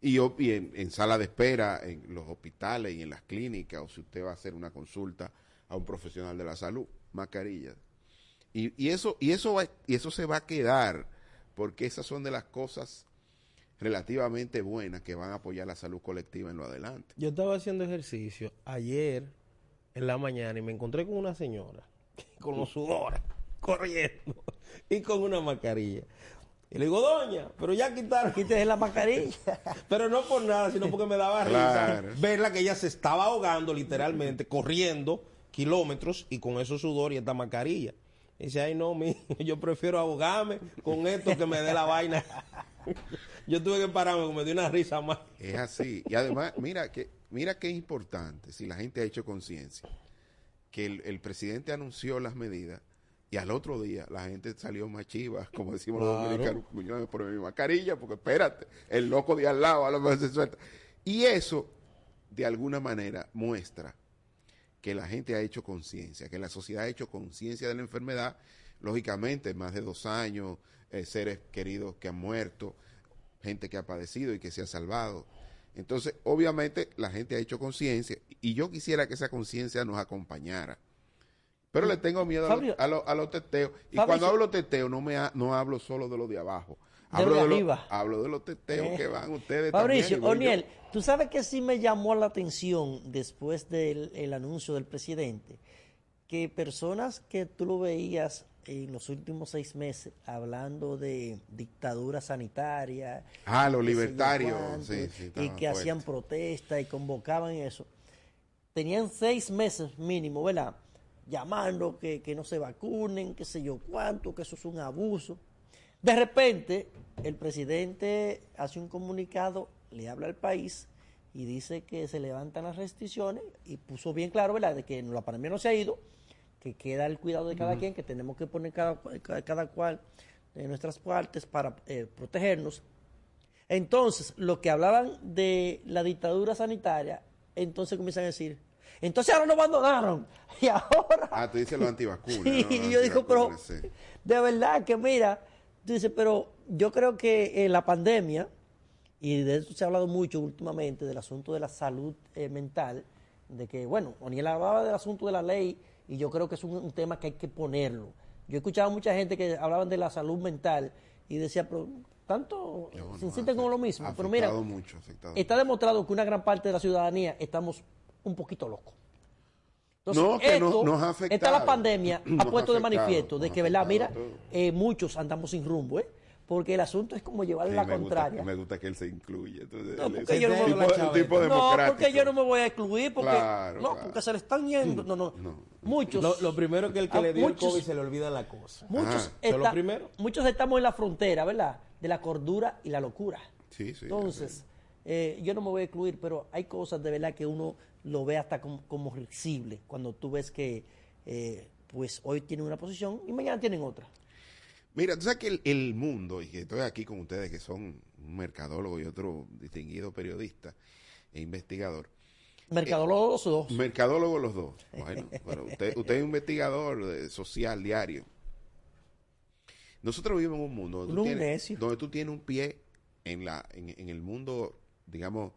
Y, y en, en, sala de espera, en los hospitales y en las clínicas, o si usted va a hacer una consulta a un profesional de la salud, mascarilla. Y, y, eso, y, eso va, y eso se va a quedar, porque esas son de las cosas relativamente buenas que van a apoyar la salud colectiva en lo adelante. Yo estaba haciendo ejercicio ayer en la mañana y me encontré con una señora con los sudores corriendo y con una mascarilla. Y le digo, doña, pero ya quitaron. Quítese la mascarilla. pero no por nada, sino porque me daba Claro. risa verla que ella se estaba ahogando literalmente, corriendo kilómetros y con esos sudor y esta mascarilla. Y dice, ay no, mi, yo prefiero ahogarme con esto que me dé la vaina. yo tuve que pararme, porque me dio una risa más. Es así. Y además, mira que mira qué importante, si la gente ha hecho conciencia, que el, el presidente anunció las medidas y al otro día la gente salió más chivas, como decimos los dominicanos, "Coño, me pone mi mascarilla, porque espérate, el loco de al lado a lo mejor se suelta. Y eso, de alguna manera, muestra que la gente ha hecho conciencia, que la sociedad ha hecho conciencia de la enfermedad, lógicamente, más de dos años, eh, seres queridos que han muerto, gente que ha padecido y que se ha salvado. Entonces, obviamente, la gente ha hecho conciencia y yo quisiera que esa conciencia nos acompañara. Pero le tengo miedo a, los- a, los- a los teteos. Y Fabio, cuando hablo teteo, no, me ha- no hablo solo de los de abajo. Hablo de de, los- arriba. hablo de los teteos Eh. que van ustedes yo. Oniel, tú sabes que sí me llamó la atención después del el anuncio del presidente, que personas que tú lo veías en los últimos seis meses hablando de dictadura sanitaria, Ah, los libertarios, cuánto, sí, sí, y que hacían protesta y convocaban eso, tenían seis meses mínimo, ¿verdad? Llamando que, que no se vacunen, qué sé yo cuánto, que eso es un abuso. De repente, el presidente hace un comunicado, le habla al país y dice que se levantan las restricciones y puso bien claro, ¿verdad?, de que la pandemia no se ha ido, que queda el cuidado de cada quien, que tenemos que poner cada, cada, cada cual de nuestras partes para eh, protegernos. Entonces, lo que hablaban de la dictadura sanitaria, entonces comienzan a decir, entonces ahora nos abandonaron. Y ahora Ah, tú dices los antivacunas. Sí, ¿no? Los yo digo, pero sí. de verdad que mira, tú dices, pero yo creo que eh, la pandemia, y de eso se ha hablado mucho últimamente, del asunto de la salud eh, mental, de que, bueno, Oniel hablaba del asunto de la ley, y yo creo que es un, un tema que hay que ponerlo. Yo he escuchado a mucha gente que hablaban de la salud mental y decía, pero tanto se insisten con lo mismo. Pero mira, mucho, está demostrado que una gran parte de la ciudadanía estamos un poquito locos. Entonces, No, que no- esto, nos ha Esta afectado. la pandemia Nos ha ha puesto de manifiesto de que, ¿verdad? Mira, eh, muchos andamos sin rumbo, ¿eh? Porque el asunto es como llevarle Sí, la me gusta- contraria. me gusta que él se incluye. Entonces, No, porque yo no me tipo, voy a un tipo No, porque yo no me voy a excluir, porque, Claro, no, claro. porque se le están yendo. No, no. Muchos. Lo, lo primero que el que Ah, le dio muchos- el COVID se le olvida la cosa. Muchos, Eso es lo está- primero. muchos estamos en la frontera, ¿verdad? De la cordura y la locura. Sí, sí. Entonces, eh, yo no me voy a excluir, pero hay cosas de verdad que uno lo ve hasta como, como risible cuando tú ves que, eh, pues hoy tienen una posición y mañana tienen otra. Mira, tú sabes que el, el mundo, y que estoy aquí con ustedes que son un mercadólogo y otro distinguido periodista e investigador. Mercadólogo los dos. Mercadólogo los dos. Bueno, pero usted, usted es un investigador de- social diario. Nosotros vivimos en un mundo donde, tú tienes, donde tú tienes un pie en, la, en, en el mundo, digamos,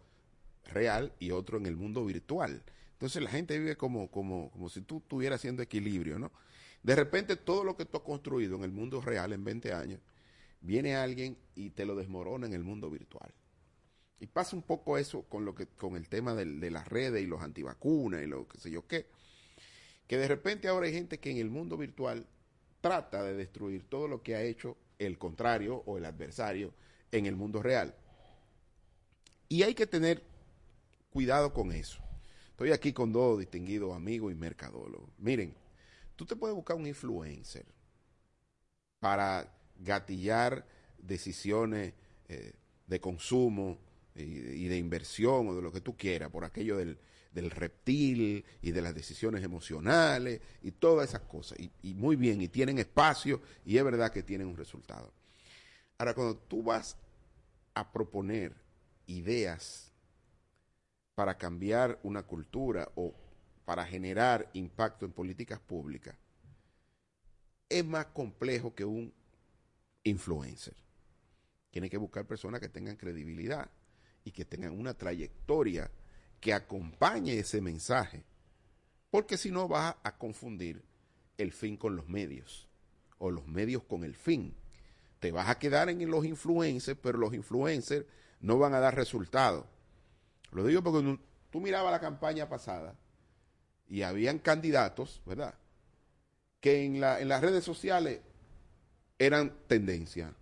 real y otro en el mundo virtual. Entonces la gente vive como, como, como si tú estuvieras haciendo equilibrio, ¿no? De repente todo lo que tú has construido en el mundo real en 20 años, viene alguien y te lo desmorona en el mundo virtual. Y pasa un poco eso con lo que con el tema del- de las redes y los antivacunas y lo que sé yo qué. Que de repente ahora hay gente que en el mundo virtual trata de destruir todo lo que ha hecho el contrario o el adversario en el mundo real. Y hay que tener cuidado con eso. Estoy aquí con dos distinguidos amigos y mercadólogos. Miren, tú te puedes buscar un influencer para gatillar decisiones eh, de consumo y, de inversión o de lo que tú quieras, por aquello del, reptil y de las decisiones emocionales y todas esas cosas. Y muy bien, y tienen espacio y es verdad que tienen un resultado. Ahora, cuando tú vas a proponer ideas para cambiar una cultura o para generar impacto en políticas públicas, es más complejo que un influencer. Tiene que buscar personas que tengan credibilidad y que tengan una trayectoria que acompañe ese mensaje. Porque si no vas a confundir el fin con los medios o los medios con el fin. Te vas a quedar en los influencers, pero los influencers no van a dar resultados. Lo digo porque tú, tú mirabas la campaña pasada y habían candidatos, ¿verdad? Que en, la, en las redes sociales eran tendencia.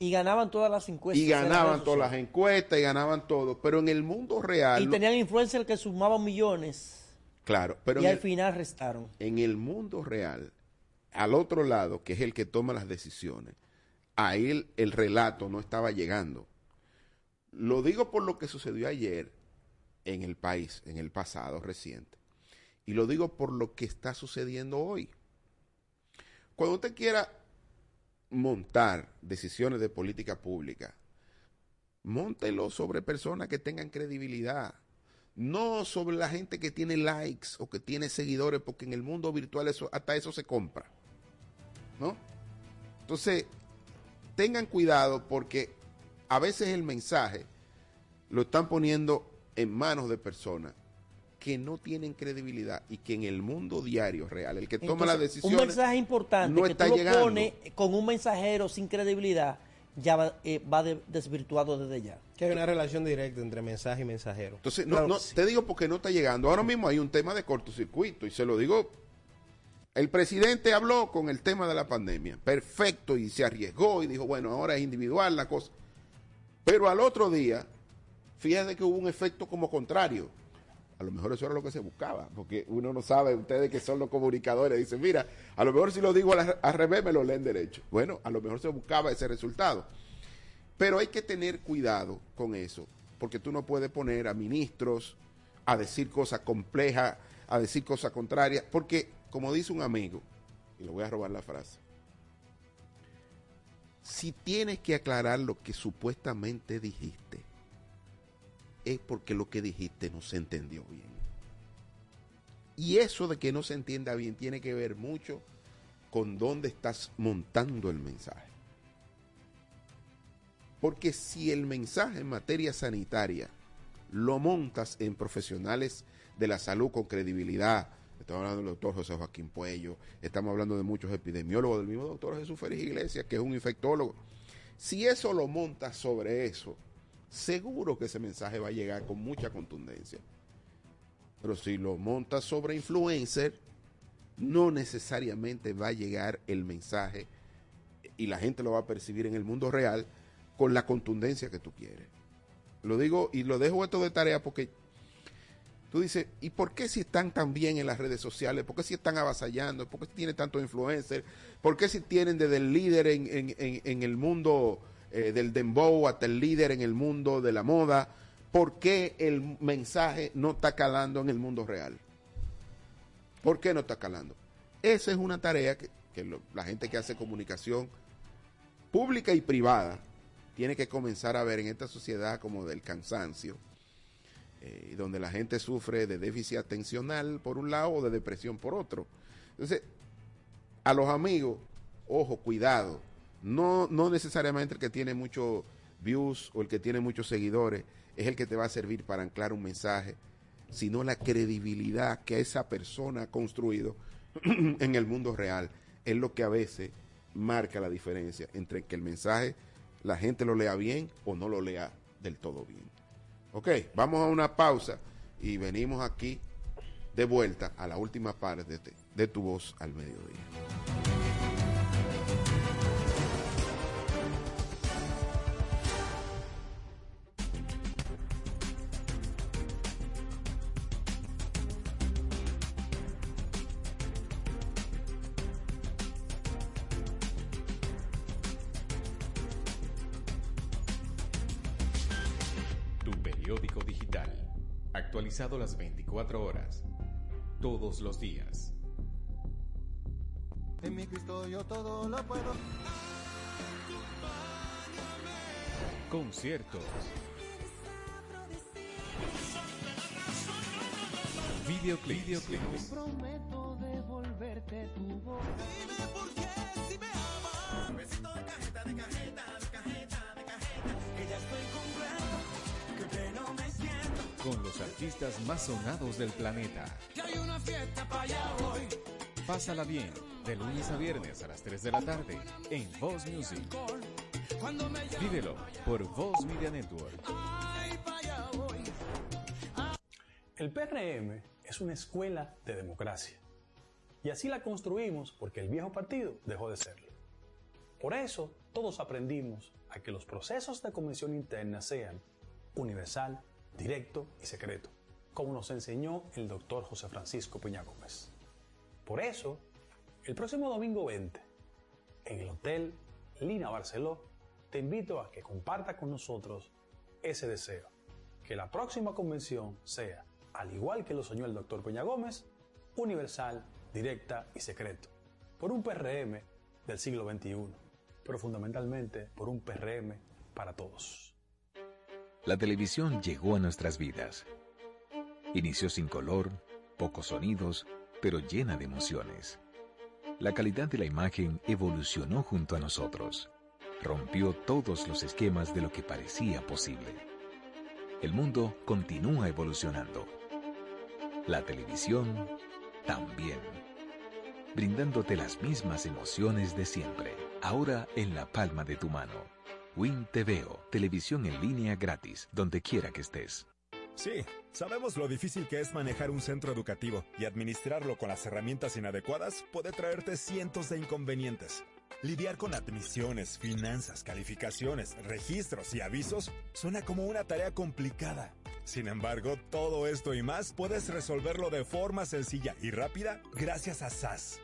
Y ganaban todas las encuestas. y ganaban todas las encuestas y ganaban todo, pero en el mundo real, Y tenían influencers que sumaban millones claro, pero y al el- final restaron. en el mundo real, al otro lado, que es el que toma las decisiones, a él el relato no estaba llegando. Lo digo por lo que sucedió ayer en el país, en el pasado reciente. Y lo digo por lo que está sucediendo hoy. Cuando usted quiera montar decisiones de política pública, móntelo sobre personas que tengan credibilidad, no sobre la gente que tiene likes o que tiene seguidores, porque en el mundo virtual eso, hasta eso se compra. ¿No? Entonces, tengan cuidado porque a veces el mensaje lo están poniendo en manos de personas que no tienen credibilidad y que en el mundo diario real, el que toma las Entonces, decisiones, Un mensaje importante no que está tú lo llegando. pones con un mensajero sin credibilidad, ya va, eh, va de- desvirtuado desde ya. Que hay una relación directa entre mensaje y mensajero. Entonces, no, Claro, no, te digo porque no está llegando. Ahora mismo hay un tema de cortocircuito y se lo digo. El presidente habló con el tema de la pandemia. Perfecto, y se arriesgó y dijo, bueno, ahora es individual la cosa. Pero al otro día, fíjate que hubo un efecto como contrario. A lo mejor eso era lo que se buscaba, porque uno no sabe, ustedes que son los comunicadores, dicen, mira, a lo mejor si lo digo al, revés me lo leen derecho. Bueno, a lo mejor se buscaba ese resultado. Pero hay que tener cuidado con eso, porque tú no puedes poner a ministros a decir cosas complejas, a decir cosas contrarias, porque como dice un amigo, y le voy a robar la frase, si tienes que aclarar lo que supuestamente dijiste, es porque lo que dijiste no se entendió bien. Y eso de que no se entienda bien tiene que ver mucho con dónde estás montando el mensaje. Porque si el mensaje en materia sanitaria lo montas en profesionales de la salud con credibilidad, estamos hablando del doctor José Joaquín Puello, estamos hablando de muchos epidemiólogos, del mismo doctor Jesús Félix Iglesias, que es un infectólogo. Si eso lo montas sobre eso, seguro que ese mensaje va a llegar con mucha contundencia. Pero si lo montas sobre influencer, no necesariamente va a llegar el mensaje y la gente lo va a percibir en el mundo real con la contundencia que tú quieres. Lo digo y lo dejo esto de tarea porque tú dices, ¿y por qué si están tan bien en las redes sociales? ¿Por qué si están avasallando? ¿Por qué si tienen tantos influencers? ¿Por qué si tienen desde el líder en, en- en- en el mundo eh, del dembow hasta el líder en el mundo de la moda? ¿Por qué el mensaje no está calando en el mundo real? ¿Por qué no está calando? Esa es una tarea que, la gente que hace comunicación pública y privada tiene que comenzar a ver en esta sociedad como del cansancio, eh, donde la gente sufre de déficit atencional por un lado o de depresión por otro. Entonces, a los amigos, ojo, cuidado, no, no necesariamente el que tiene muchos views o el que tiene muchos seguidores es el que te va a servir para anclar un mensaje, sino la credibilidad que esa persona ha construido en el mundo real es lo que a veces marca la diferencia entre que el mensaje la gente lo lea bien o no lo lea del todo bien. Ok, vamos a una pausa y venimos aquí de vuelta a la última parte de, de tu voz al mediodía. 24 horas. Todos los días. En mi Cristo yo todo lo puedo. Conciertos. Videoclips. Videoclips. Prometo devolverte tu voz. Dime por qué si me amas. Besito de cajeta, de cajeta, de cajeta, Con los artistas más sonados del planeta. Que hay una fiesta para allá voy. Pásala bien. De lunes a viernes a las 3 de la tarde. En Voz Music. Vívelo por Voz Media Network. El PRM es una escuela de democracia. Y así la construimos porque el viejo partido dejó de serlo. Por eso, todos aprendimos a que los procesos de convención interna sean universal, directo y secreto, como nos enseñó el doctor José Francisco Peña Gómez. Por eso, el próximo domingo 20, en el Hotel Lina Barceló, te invito a que comparta con nosotros ese deseo, que la próxima convención sea, al igual que lo soñó el doctor Peña Gómez, universal, directa y secreto, por un PRM del siglo XXI, pero fundamentalmente por un PRM para todos. La televisión llegó a nuestras vidas. Inició sin color, pocos sonidos, pero llena de emociones. La calidad de la imagen evolucionó junto a nosotros. Rompió todos los esquemas de lo que parecía posible. El mundo continúa evolucionando. La televisión también. Brindándote las mismas emociones de siempre, ahora en la palma de tu mano. Win TVO, televisión en línea gratis, donde quiera que estés. Sí, sabemos lo difícil que es manejar un centro educativo y administrarlo con las herramientas inadecuadas puede traerte cientos de inconvenientes. Lidiar con admisiones, finanzas, calificaciones, registros y avisos suena como una tarea complicada. Sin embargo, todo esto y más puedes resolverlo de forma sencilla y rápida gracias a SAS.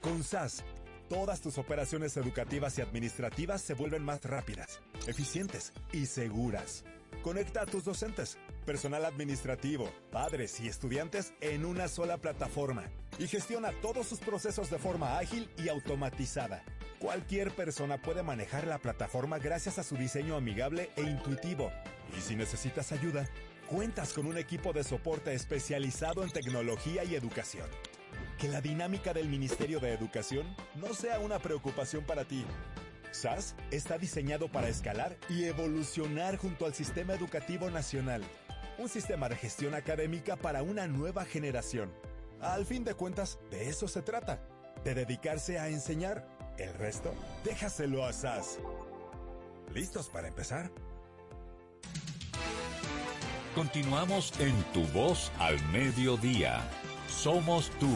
Con SAS, todas tus operaciones educativas y administrativas se vuelven más rápidas, eficientes y seguras. Conecta a tus docentes, personal administrativo, padres y estudiantes en una sola plataforma y gestiona todos sus procesos de forma ágil y automatizada. Cualquier persona puede manejar la plataforma gracias a su diseño amigable e intuitivo. Y si necesitas ayuda, cuentas con un equipo de soporte especializado en tecnología y educación. Que la dinámica del Ministerio de Educación no sea una preocupación para ti. SAS está diseñado para escalar y evolucionar junto al sistema educativo nacional. Un sistema de gestión académica para una nueva generación. Al fin de cuentas, de eso se trata, de dedicarse a enseñar. El resto, déjaselo a SAS. ¿Listos para empezar? Continuamos en Tu Voz al Mediodía. Somos tú.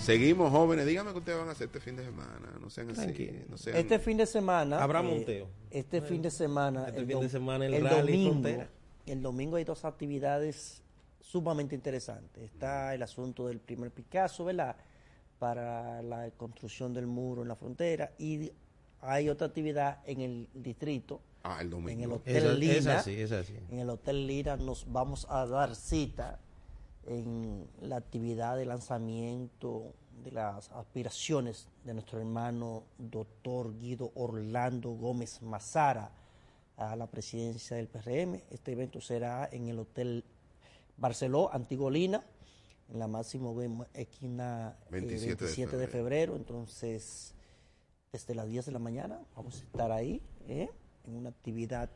Seguimos, jóvenes. Dígame qué ustedes van a hacer este fin de semana. No sean así. Tranquilo. No sean- Este fin de semana. Habrá eh, monteo. Este fin de semana. Este fin de semana el rally domingo. frontera. El domingo hay dos actividades sumamente interesantes. Está el asunto del primer Picasso, ¿verdad? Para la construcción del muro en la frontera. Y hay otra actividad en el distrito. Ah, el domingo. En el Hotel Lina. es así, es así. En el Hotel Lina nos vamos a dar cita en la actividad de lanzamiento de las aspiraciones de nuestro hermano doctor Guido Orlando Gómez Mazara a la presidencia del PRM. Este evento será en el Hotel Barceló, Antigolina, en la Máximo esquina eh, 27 de 27 de febrero. Entonces, desde las 10 de la mañana vamos a estar ahí, ¿eh? En una actividad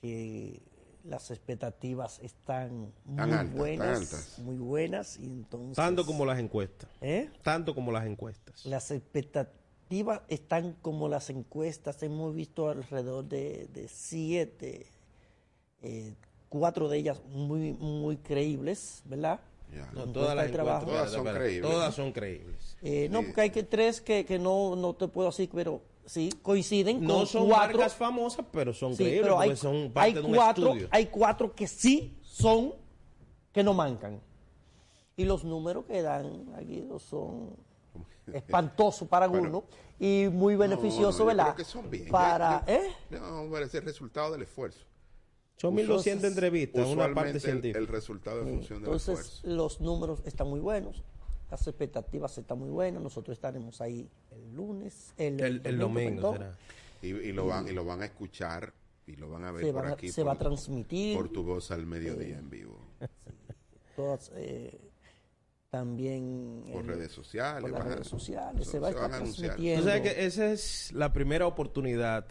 que las expectativas están muy altas, buenas, altas. muy buenas y entonces Tanto como las encuestas. ¿Eh? Tanto como las encuestas. las expectativas están como las encuestas. Hemos visto alrededor de, de siete, eh, cuatro de ellas muy muy creíbles, ¿verdad? No, todas las trabajo. Todas son creíbles. todas son creíbles. Eh, no, porque hay que tres que, que no, no te puedo decir, pero sí coinciden No con son cuatro. marcas famosas, pero son Sí, creíbles pero hay, son hay parte de un cuatro, estudio. hay cuatro que sí son, que no mancan. Y los números que dan aquí son espantosos para algunos y muy beneficiosos, No, ¿verdad? creo que son bien. Para, Yo- yo- ¿eh? No, es el resultado del esfuerzo. Son 1200 Entonces, entrevistas, una parte científica. El, resultado de función del Entonces, esfuerzo. los números están muy buenos, las expectativas están muy buenas. Nosotros estaremos ahí el lunes, el, El- el domingo será. Y, y lo van, y lo van a escuchar y lo van a ver Se por van aquí. se por- va a transmitir. Por tu voz al mediodía en vivo. Todas, eh, también Por en- redes sociales, por las redes sociales se- se va a se estar van a anunciar. transmitiendo Tú sabes que esa es la primera oportunidad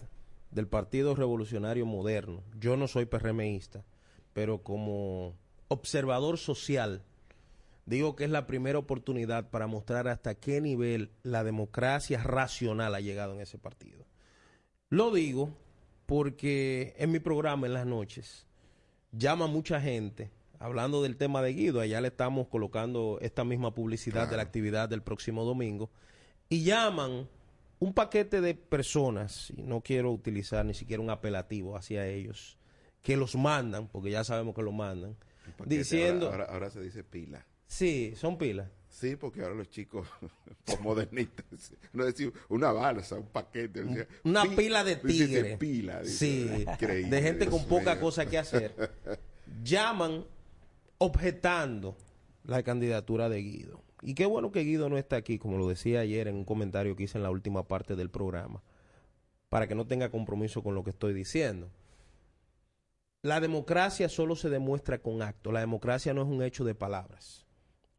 del Partido Revolucionario Moderno. Yo no soy PRMista, pero como observador social, digo que es la primera oportunidad para mostrar hasta qué nivel la democracia racional ha llegado en ese partido. Lo digo porque en mi programa en las noches llama mucha gente hablando del tema de Guido, allá le estamos colocando esta misma publicidad de la actividad del próximo domingo, y llaman un paquete de personas, y no quiero utilizar ni siquiera un apelativo hacia ellos, que los mandan, porque ya sabemos que lo mandan, diciendo... Ahora, ahora- ahora se dice pila. Sí, son pilas. Sí, porque ahora los chicos modernistas, no decir una balsa, un paquete. o sea, Una pi- pila de dice tigre. pila, dice, sí, increíble, de gente con poca cosa que hacer. Llaman objetando la candidatura de Guido. Y qué bueno que Guido no está aquí, como lo decía ayer en un comentario que hice en la última parte del programa, para que no tenga compromiso con lo que estoy diciendo. La democracia solo se demuestra con actos. La democracia no es un hecho de palabras.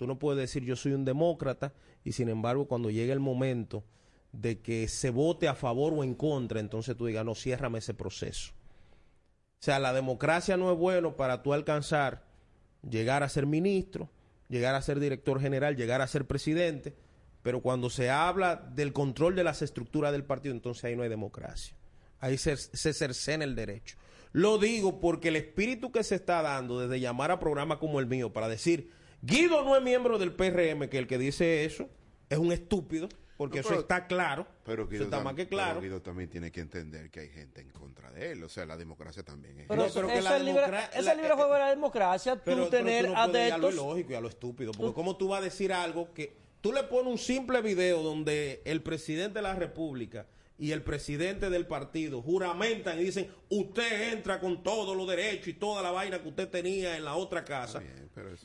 Tú no puedes decir yo soy un demócrata y sin embargo cuando llegue el momento de que se vote a favor o en contra, entonces tú digas, no, ciérrame ese proceso. O sea, la democracia no es bueno para tú alcanzar, llegar a ser ministro, llegar a ser director general, llegar a ser presidente, pero cuando se habla del control de las estructuras del partido, entonces ahí no hay democracia. Ahí se, se cercena el derecho. Lo digo porque el espíritu que se está dando desde llamar a programas como el mío para decir, Guido no es miembro del PRM, que el que dice eso es un estúpido, porque No, eso pero- está claro. Pero eso Guido, está tam- más que pero claro. Guido también tiene que entender que hay gente en contra de él. O sea, la democracia también es. Pero, No, eso, pero que eso la es libre, eso es la- libre juego de la democracia, tú Pero, pero tener tú no a lo ilógico y a lo estúpido. Porque ¿cómo tú vas a decir algo que tú le pones un simple video donde el presidente de la República y el presidente del partido juramentan y dicen, usted entra con todos los derechos y toda la vaina que usted tenía en la otra casa.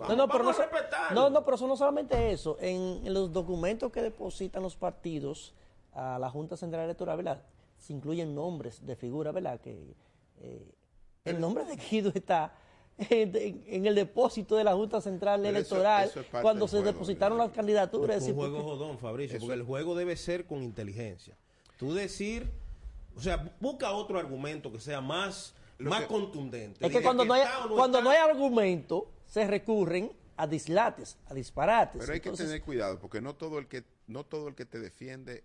No, no, pero no, a no, no, pero eso no solamente eso. En, en los documentos que depositan los partidos a la Junta Central Electoral, ¿verdad? Se incluyen nombres de figuras, ¿verdad? Que eh, el nombre de Guido está en, el depósito de la Junta Central Pero Electoral eso es parte cuando se juego, depositaron las candidaturas. Es un juego jodón, Fabricio, Eso- porque el juego debe ser con inteligencia. Tú decir, o sea, busca otro argumento que sea más, más contundente. Es que cuando no hay, no cuando está. no hay argumento, se recurren a dislates, a disparates. Pero hay que tener cuidado, porque no todo el que no todo el que te defiende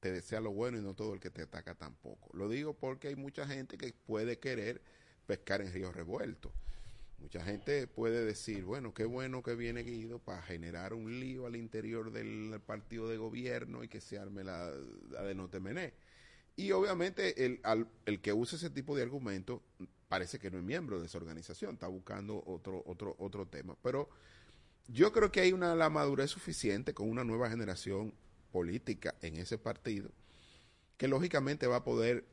te desea lo bueno y no todo el que te ataca tampoco. Lo digo porque hay mucha gente que puede querer pescar en río revuelto. Mucha gente puede decir, bueno, qué bueno que viene Guido para generar un lío al interior del partido de gobierno y que se arme la, la de no temené. Y obviamente el, al- el que usa ese tipo de argumentos parece que no es miembro de esa organización, está buscando otro, otro, otro tema. Pero yo creo que hay una la madurez suficiente con una nueva generación política en ese partido que lógicamente va a poder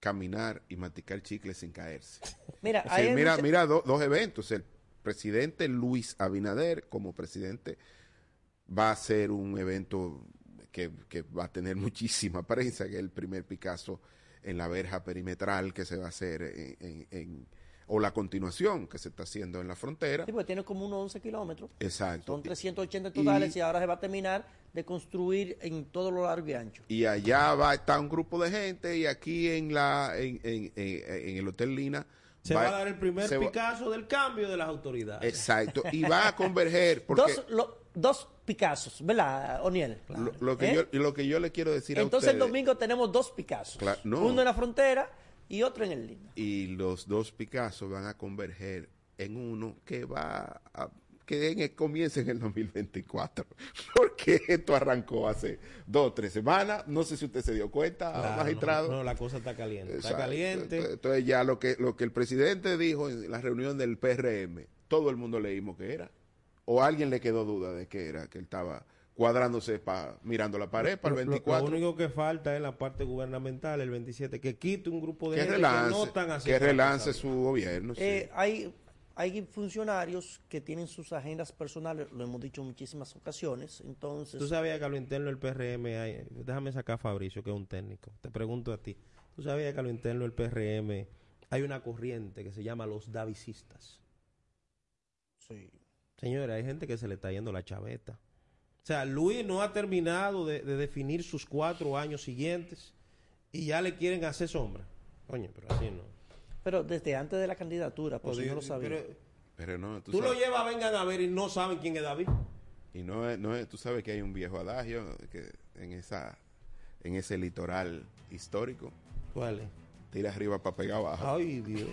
caminar y masticar chicles sin caerse. Mira, mira, mucha- mira do- dos eventos. El presidente Luis Abinader como presidente va a ser un evento que, que va a tener muchísima prensa, que es el primer Picasso en la verja perimetral que se va a hacer en, en- en- o la continuación que se está haciendo en la frontera. Sí, porque tiene como unos 11 kilómetros. Exacto. Son 380 totales Y- y, ahora se va a terminar de construir en todo lo largo y ancho. y allá va a estar un grupo de gente y aquí en la en, en- en- en el hotel Lina Se va, a dar el primer va- Picasso del cambio de las autoridades. exacto y va a converger porque Dos, lo- dos Picassos, ¿verdad, Oniel? lo, lo que ¿Eh? yo lo que yo le quiero decir a Entonces el domingo tenemos dos Picassos. Cla- no. Uno en la frontera y otro en el Lima. y los dos Picasso van a converger en uno que va a que en el- comience en el 2024 porque esto arrancó hace dos o tres semanas no sé si usted se dio cuenta Claro, magistrado No, no, la cosa está caliente. Está caliente. Entonces ya lo que lo que el presidente dijo en la reunión del PRM, todo el mundo leímos que era. O a alguien le quedó duda de qué era, que él estaba cuadrándose pa, mirando la pared para el Lo- lo- 24. Lo, único que falta es la parte gubernamental, el 27, que quite un grupo de que gente relance, que no están haciendo que relance su gobierno. sí. Eh, hay, hay funcionarios que tienen sus agendas personales, lo hemos dicho en muchísimas ocasiones. Entonces, Tú sabías que a lo interno del PRM hay, déjame sacar a Fabricio, que es un técnico. Te pregunto a ti. Tú sabías que a lo interno del PRM hay una corriente que se llama los davicistas. Sí. Señores, hay gente que se le está yendo la chaveta. O sea, Luis no ha terminado de, de definir sus cuatro años siguientes y ya le quieren hacer sombra. Coño, pero así no. pero desde antes de la candidatura, por si Pero no lo sabía. pero- Pero no, tú Tú lo llevas, vengan a ver y no saben quién es David. Y no es, no es- tú sabes que hay un viejo adagio que en esa en ese litoral histórico. ¿Cuál es? Tira arriba para pegar abajo. Ay, Dios.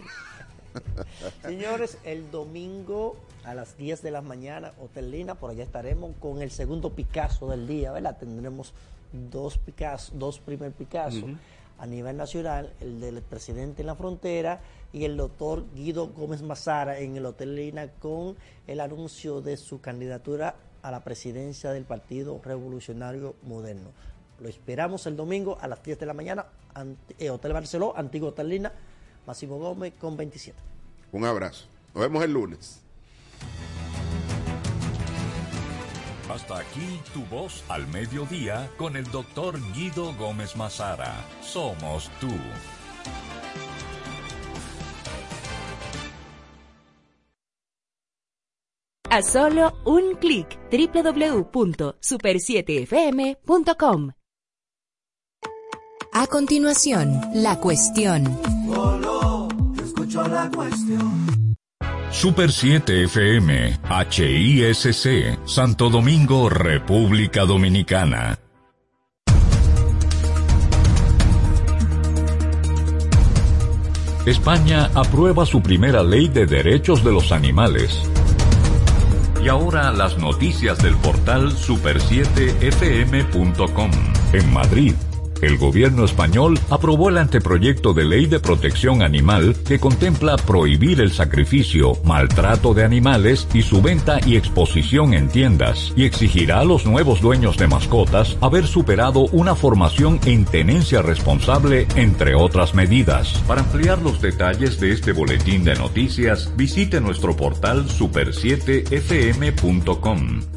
Señores, el domingo a las 10 de la mañana, Hotel Lina, por allá estaremos con el segundo Picasso del día, ¿verdad? Tendremos dos Picasso, dos primer Picasso a nivel nacional, el del presidente en la frontera y el doctor Guido Gómez Mazara en el Hotel Lina con el anuncio de su candidatura a la presidencia del Partido Revolucionario Moderno. Lo esperamos el domingo a las 10 de la mañana, ante- eh, Hotel Barceló, antiguo Hotel Lina, Máximo Gómez con 27. Un abrazo. Nos vemos el lunes. Hasta aquí tu voz al mediodía con el doctor Guido Gómez Mazara. Somos tú. A solo un clic www.super7fm.com. A continuación, la cuestión. Solo escucho la cuestión. Super 7 FM, HISC, Santo Domingo, República Dominicana. España aprueba su primera ley de derechos de los animales. Y ahora las noticias del portal super7fm.com. En Madrid, el gobierno español aprobó el anteproyecto de ley de protección animal que contempla prohibir el sacrificio, maltrato de animales y su venta y exposición en tiendas, y exigirá a los nuevos dueños de mascotas haber superado una formación en tenencia responsable, entre otras medidas. Para ampliar los detalles de este boletín de noticias, visite nuestro portal super7fm.com.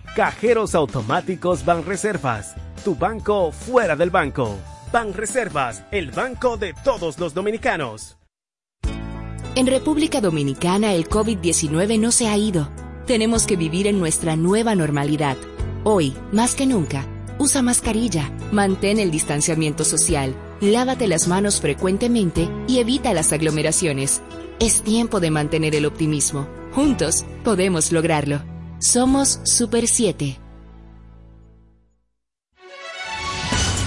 Cajeros automáticos Banreservas, tu banco fuera del banco. Banreservas, el banco de todos los dominicanos. En República Dominicana el COVID-19 no se ha ido. Tenemos que vivir en nuestra nueva normalidad. Hoy, más que nunca, usa mascarilla, mantén el distanciamiento social, lávate las manos frecuentemente y evita las aglomeraciones. Es tiempo de mantener el optimismo. Juntos podemos lograrlo. Somos Super 7.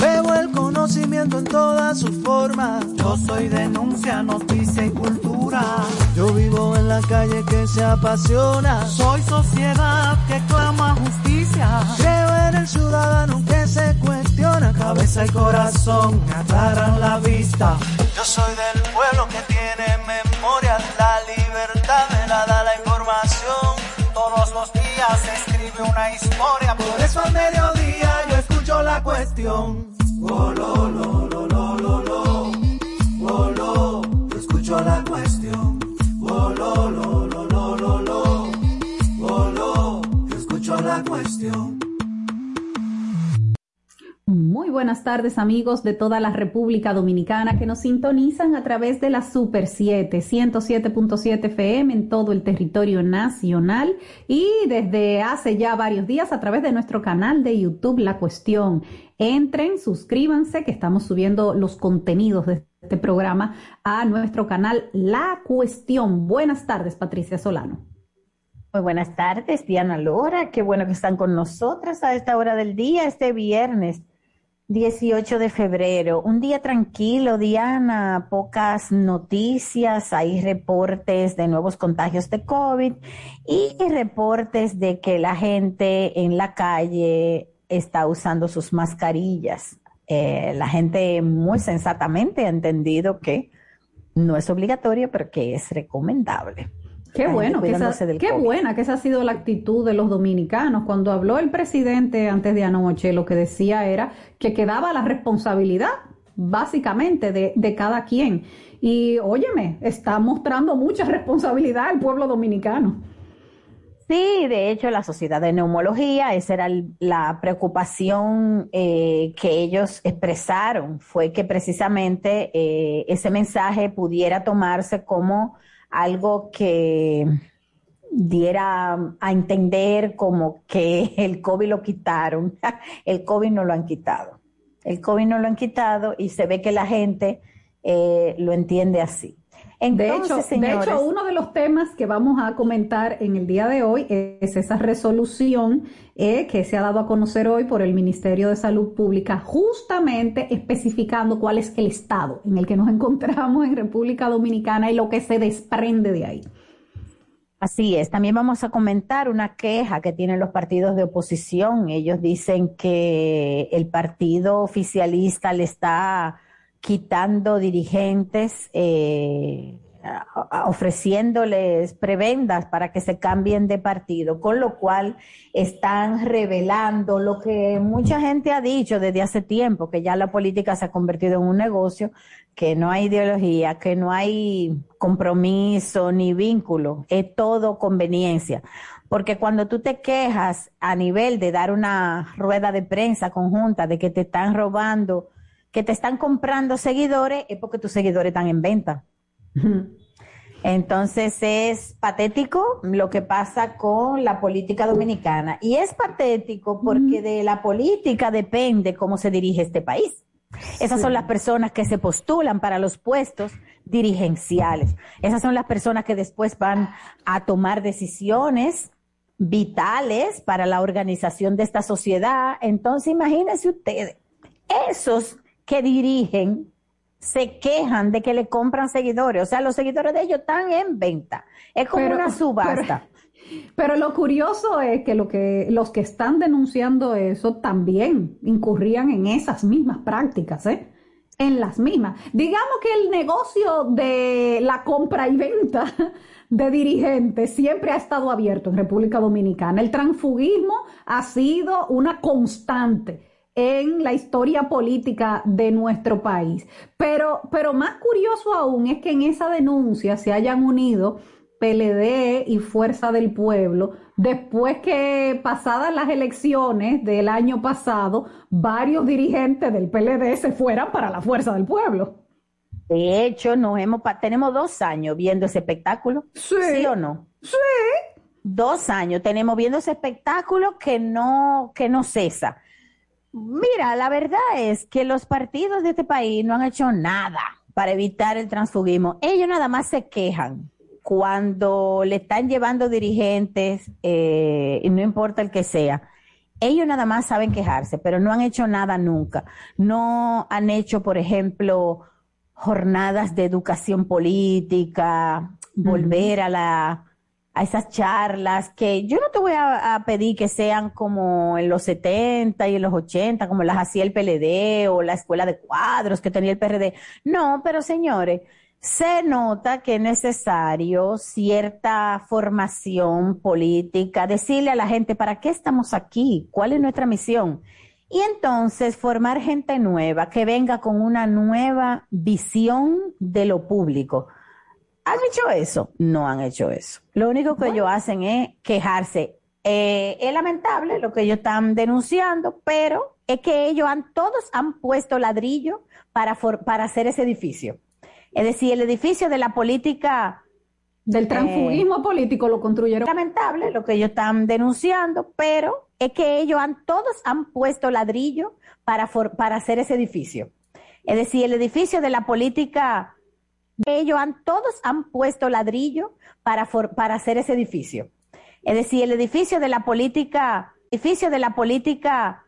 Veo el conocimiento en todas sus formas. Yo soy denuncia, noticia y cultura. Yo vivo en la calle que se apasiona. Soy sociedad que clama justicia. Creo en el ciudadano que se cuestiona. Cabeza y corazón aclaran la vista. Yo soy del pueblo que tiene memoria. La libertad me la da la información. escribe una historia. La buenas tardes amigos de toda la República Dominicana que nos sintonizan a través de la Super 7, 107.7 FM en todo el territorio nacional y desde hace ya varios días a través de nuestro canal de YouTube La Cuestión. Entren, suscríbanse que estamos subiendo los contenidos de este programa a nuestro canal La Cuestión. Buenas tardes Patricia Solano. Muy buenas tardes, Diana Lora. Qué bueno que están con nosotras a esta hora del día, este viernes 18 de febrero. Un día tranquilo, Diana. Pocas noticias. Hay reportes de nuevos contagios de COVID y reportes de que la gente en la calle está usando sus mascarillas. Eh, la gente muy sensatamente ha entendido que no es obligatorio, pero que es recomendable. Qué bueno, que esa, cuidándose del qué COVID. buena que esa ha sido la actitud de los dominicanos. Cuando habló el presidente antes de anoche, lo que decía era que quedaba la responsabilidad, básicamente, de, de cada quien. Y óyeme, está mostrando mucha responsabilidad el pueblo dominicano. Sí, de hecho, la Sociedad de Neumología, esa era el- la preocupación eh, que ellos expresaron, fue que precisamente eh, ese mensaje pudiera tomarse como algo que diera a entender como que el COVID lo quitaron. El COVID no lo han quitado. El COVID no lo han quitado y se ve que la gente eh, lo entiende así. De hecho, de hecho, uno de los temas que vamos a comentar en el día de hoy es esa resolución eh, que se ha dado a conocer hoy por el Ministerio de Salud Pública, justamente especificando cuál es el estado en el que nos encontramos en República Dominicana y lo que se desprende de ahí. Así es. También vamos a comentar una queja que tienen los partidos de oposición. Ellos dicen que el partido oficialista le está quitando dirigentes, eh, ofreciéndoles prebendas para que se cambien de partido, con lo cual están revelando lo que mucha gente ha dicho desde hace tiempo, que ya la política se ha convertido en un negocio, que no hay ideología, que no hay compromiso ni vínculo, es todo conveniencia. Porque cuando tú te quejas a nivel de dar una rueda de prensa conjunta de que te están robando, que te están comprando seguidores, es porque tus seguidores están en venta. Entonces es patético lo que pasa con la política dominicana. Y es patético porque de la política depende cómo se dirige este país. Esas son las personas que se postulan para los puestos dirigenciales. Esas son las personas que después van a tomar decisiones vitales para la organización de esta sociedad. Entonces imagínense ustedes, esos que dirigen se quejan de que le compran seguidores. O sea, los seguidores de ellos están en venta. Es como Pero- una subasta. Pero lo curioso es que, lo que los que están denunciando eso también incurrían en esas mismas prácticas, ¿eh? En las mismas. Digamos que el negocio de la compra y venta de dirigentes siempre ha estado abierto en República Dominicana. El transfugismo ha sido una constante en la historia política de nuestro país. Pero, pero más curioso aún es que en esa denuncia se hayan unido PLD y Fuerza del Pueblo, después que pasadas las elecciones del año pasado, varios dirigentes del PLD se fueran para la Fuerza del Pueblo. De hecho, nos hemos tenemos dos años viendo ese espectáculo. Sí. o no? Sí. Dos años tenemos viendo ese espectáculo que no, que no cesa. Mira, la verdad es que los partidos de este país no han hecho nada para evitar el transfugismo. Ellos nada más se quejan cuando le están llevando dirigentes, eh, y no importa el que sea. Ellos nada más saben quejarse, pero no han hecho nada nunca. No han hecho, por ejemplo, jornadas de educación política, volver a la a esas charlas que yo no te voy a, pedir que sean como en los 70 y en los 80, como las hacía el PLD o la escuela de cuadros que tenía el PRD. No, pero señores, se nota que es necesario cierta formación política, decirle a la gente para qué estamos aquí, cuál es nuestra misión. Y entonces formar gente nueva que venga con una nueva visión de lo público. ¿Han hecho eso? No han hecho eso. Lo único que ellos hacen es quejarse. Eh, es lamentable lo que ellos están denunciando, pero es que ellos han, todos han puesto ladrillo para, for- para hacer ese edificio. Es decir, el edificio de la política Del transfugismo político lo construyeron. lamentable lo que ellos están denunciando, pero es que ellos han, todos han puesto ladrillo para, for- para hacer ese edificio. Es decir, el edificio de la política, ellos han, todos han puesto ladrillo para, for- para hacer ese edificio. Es decir, el edificio de la política, edificio de la política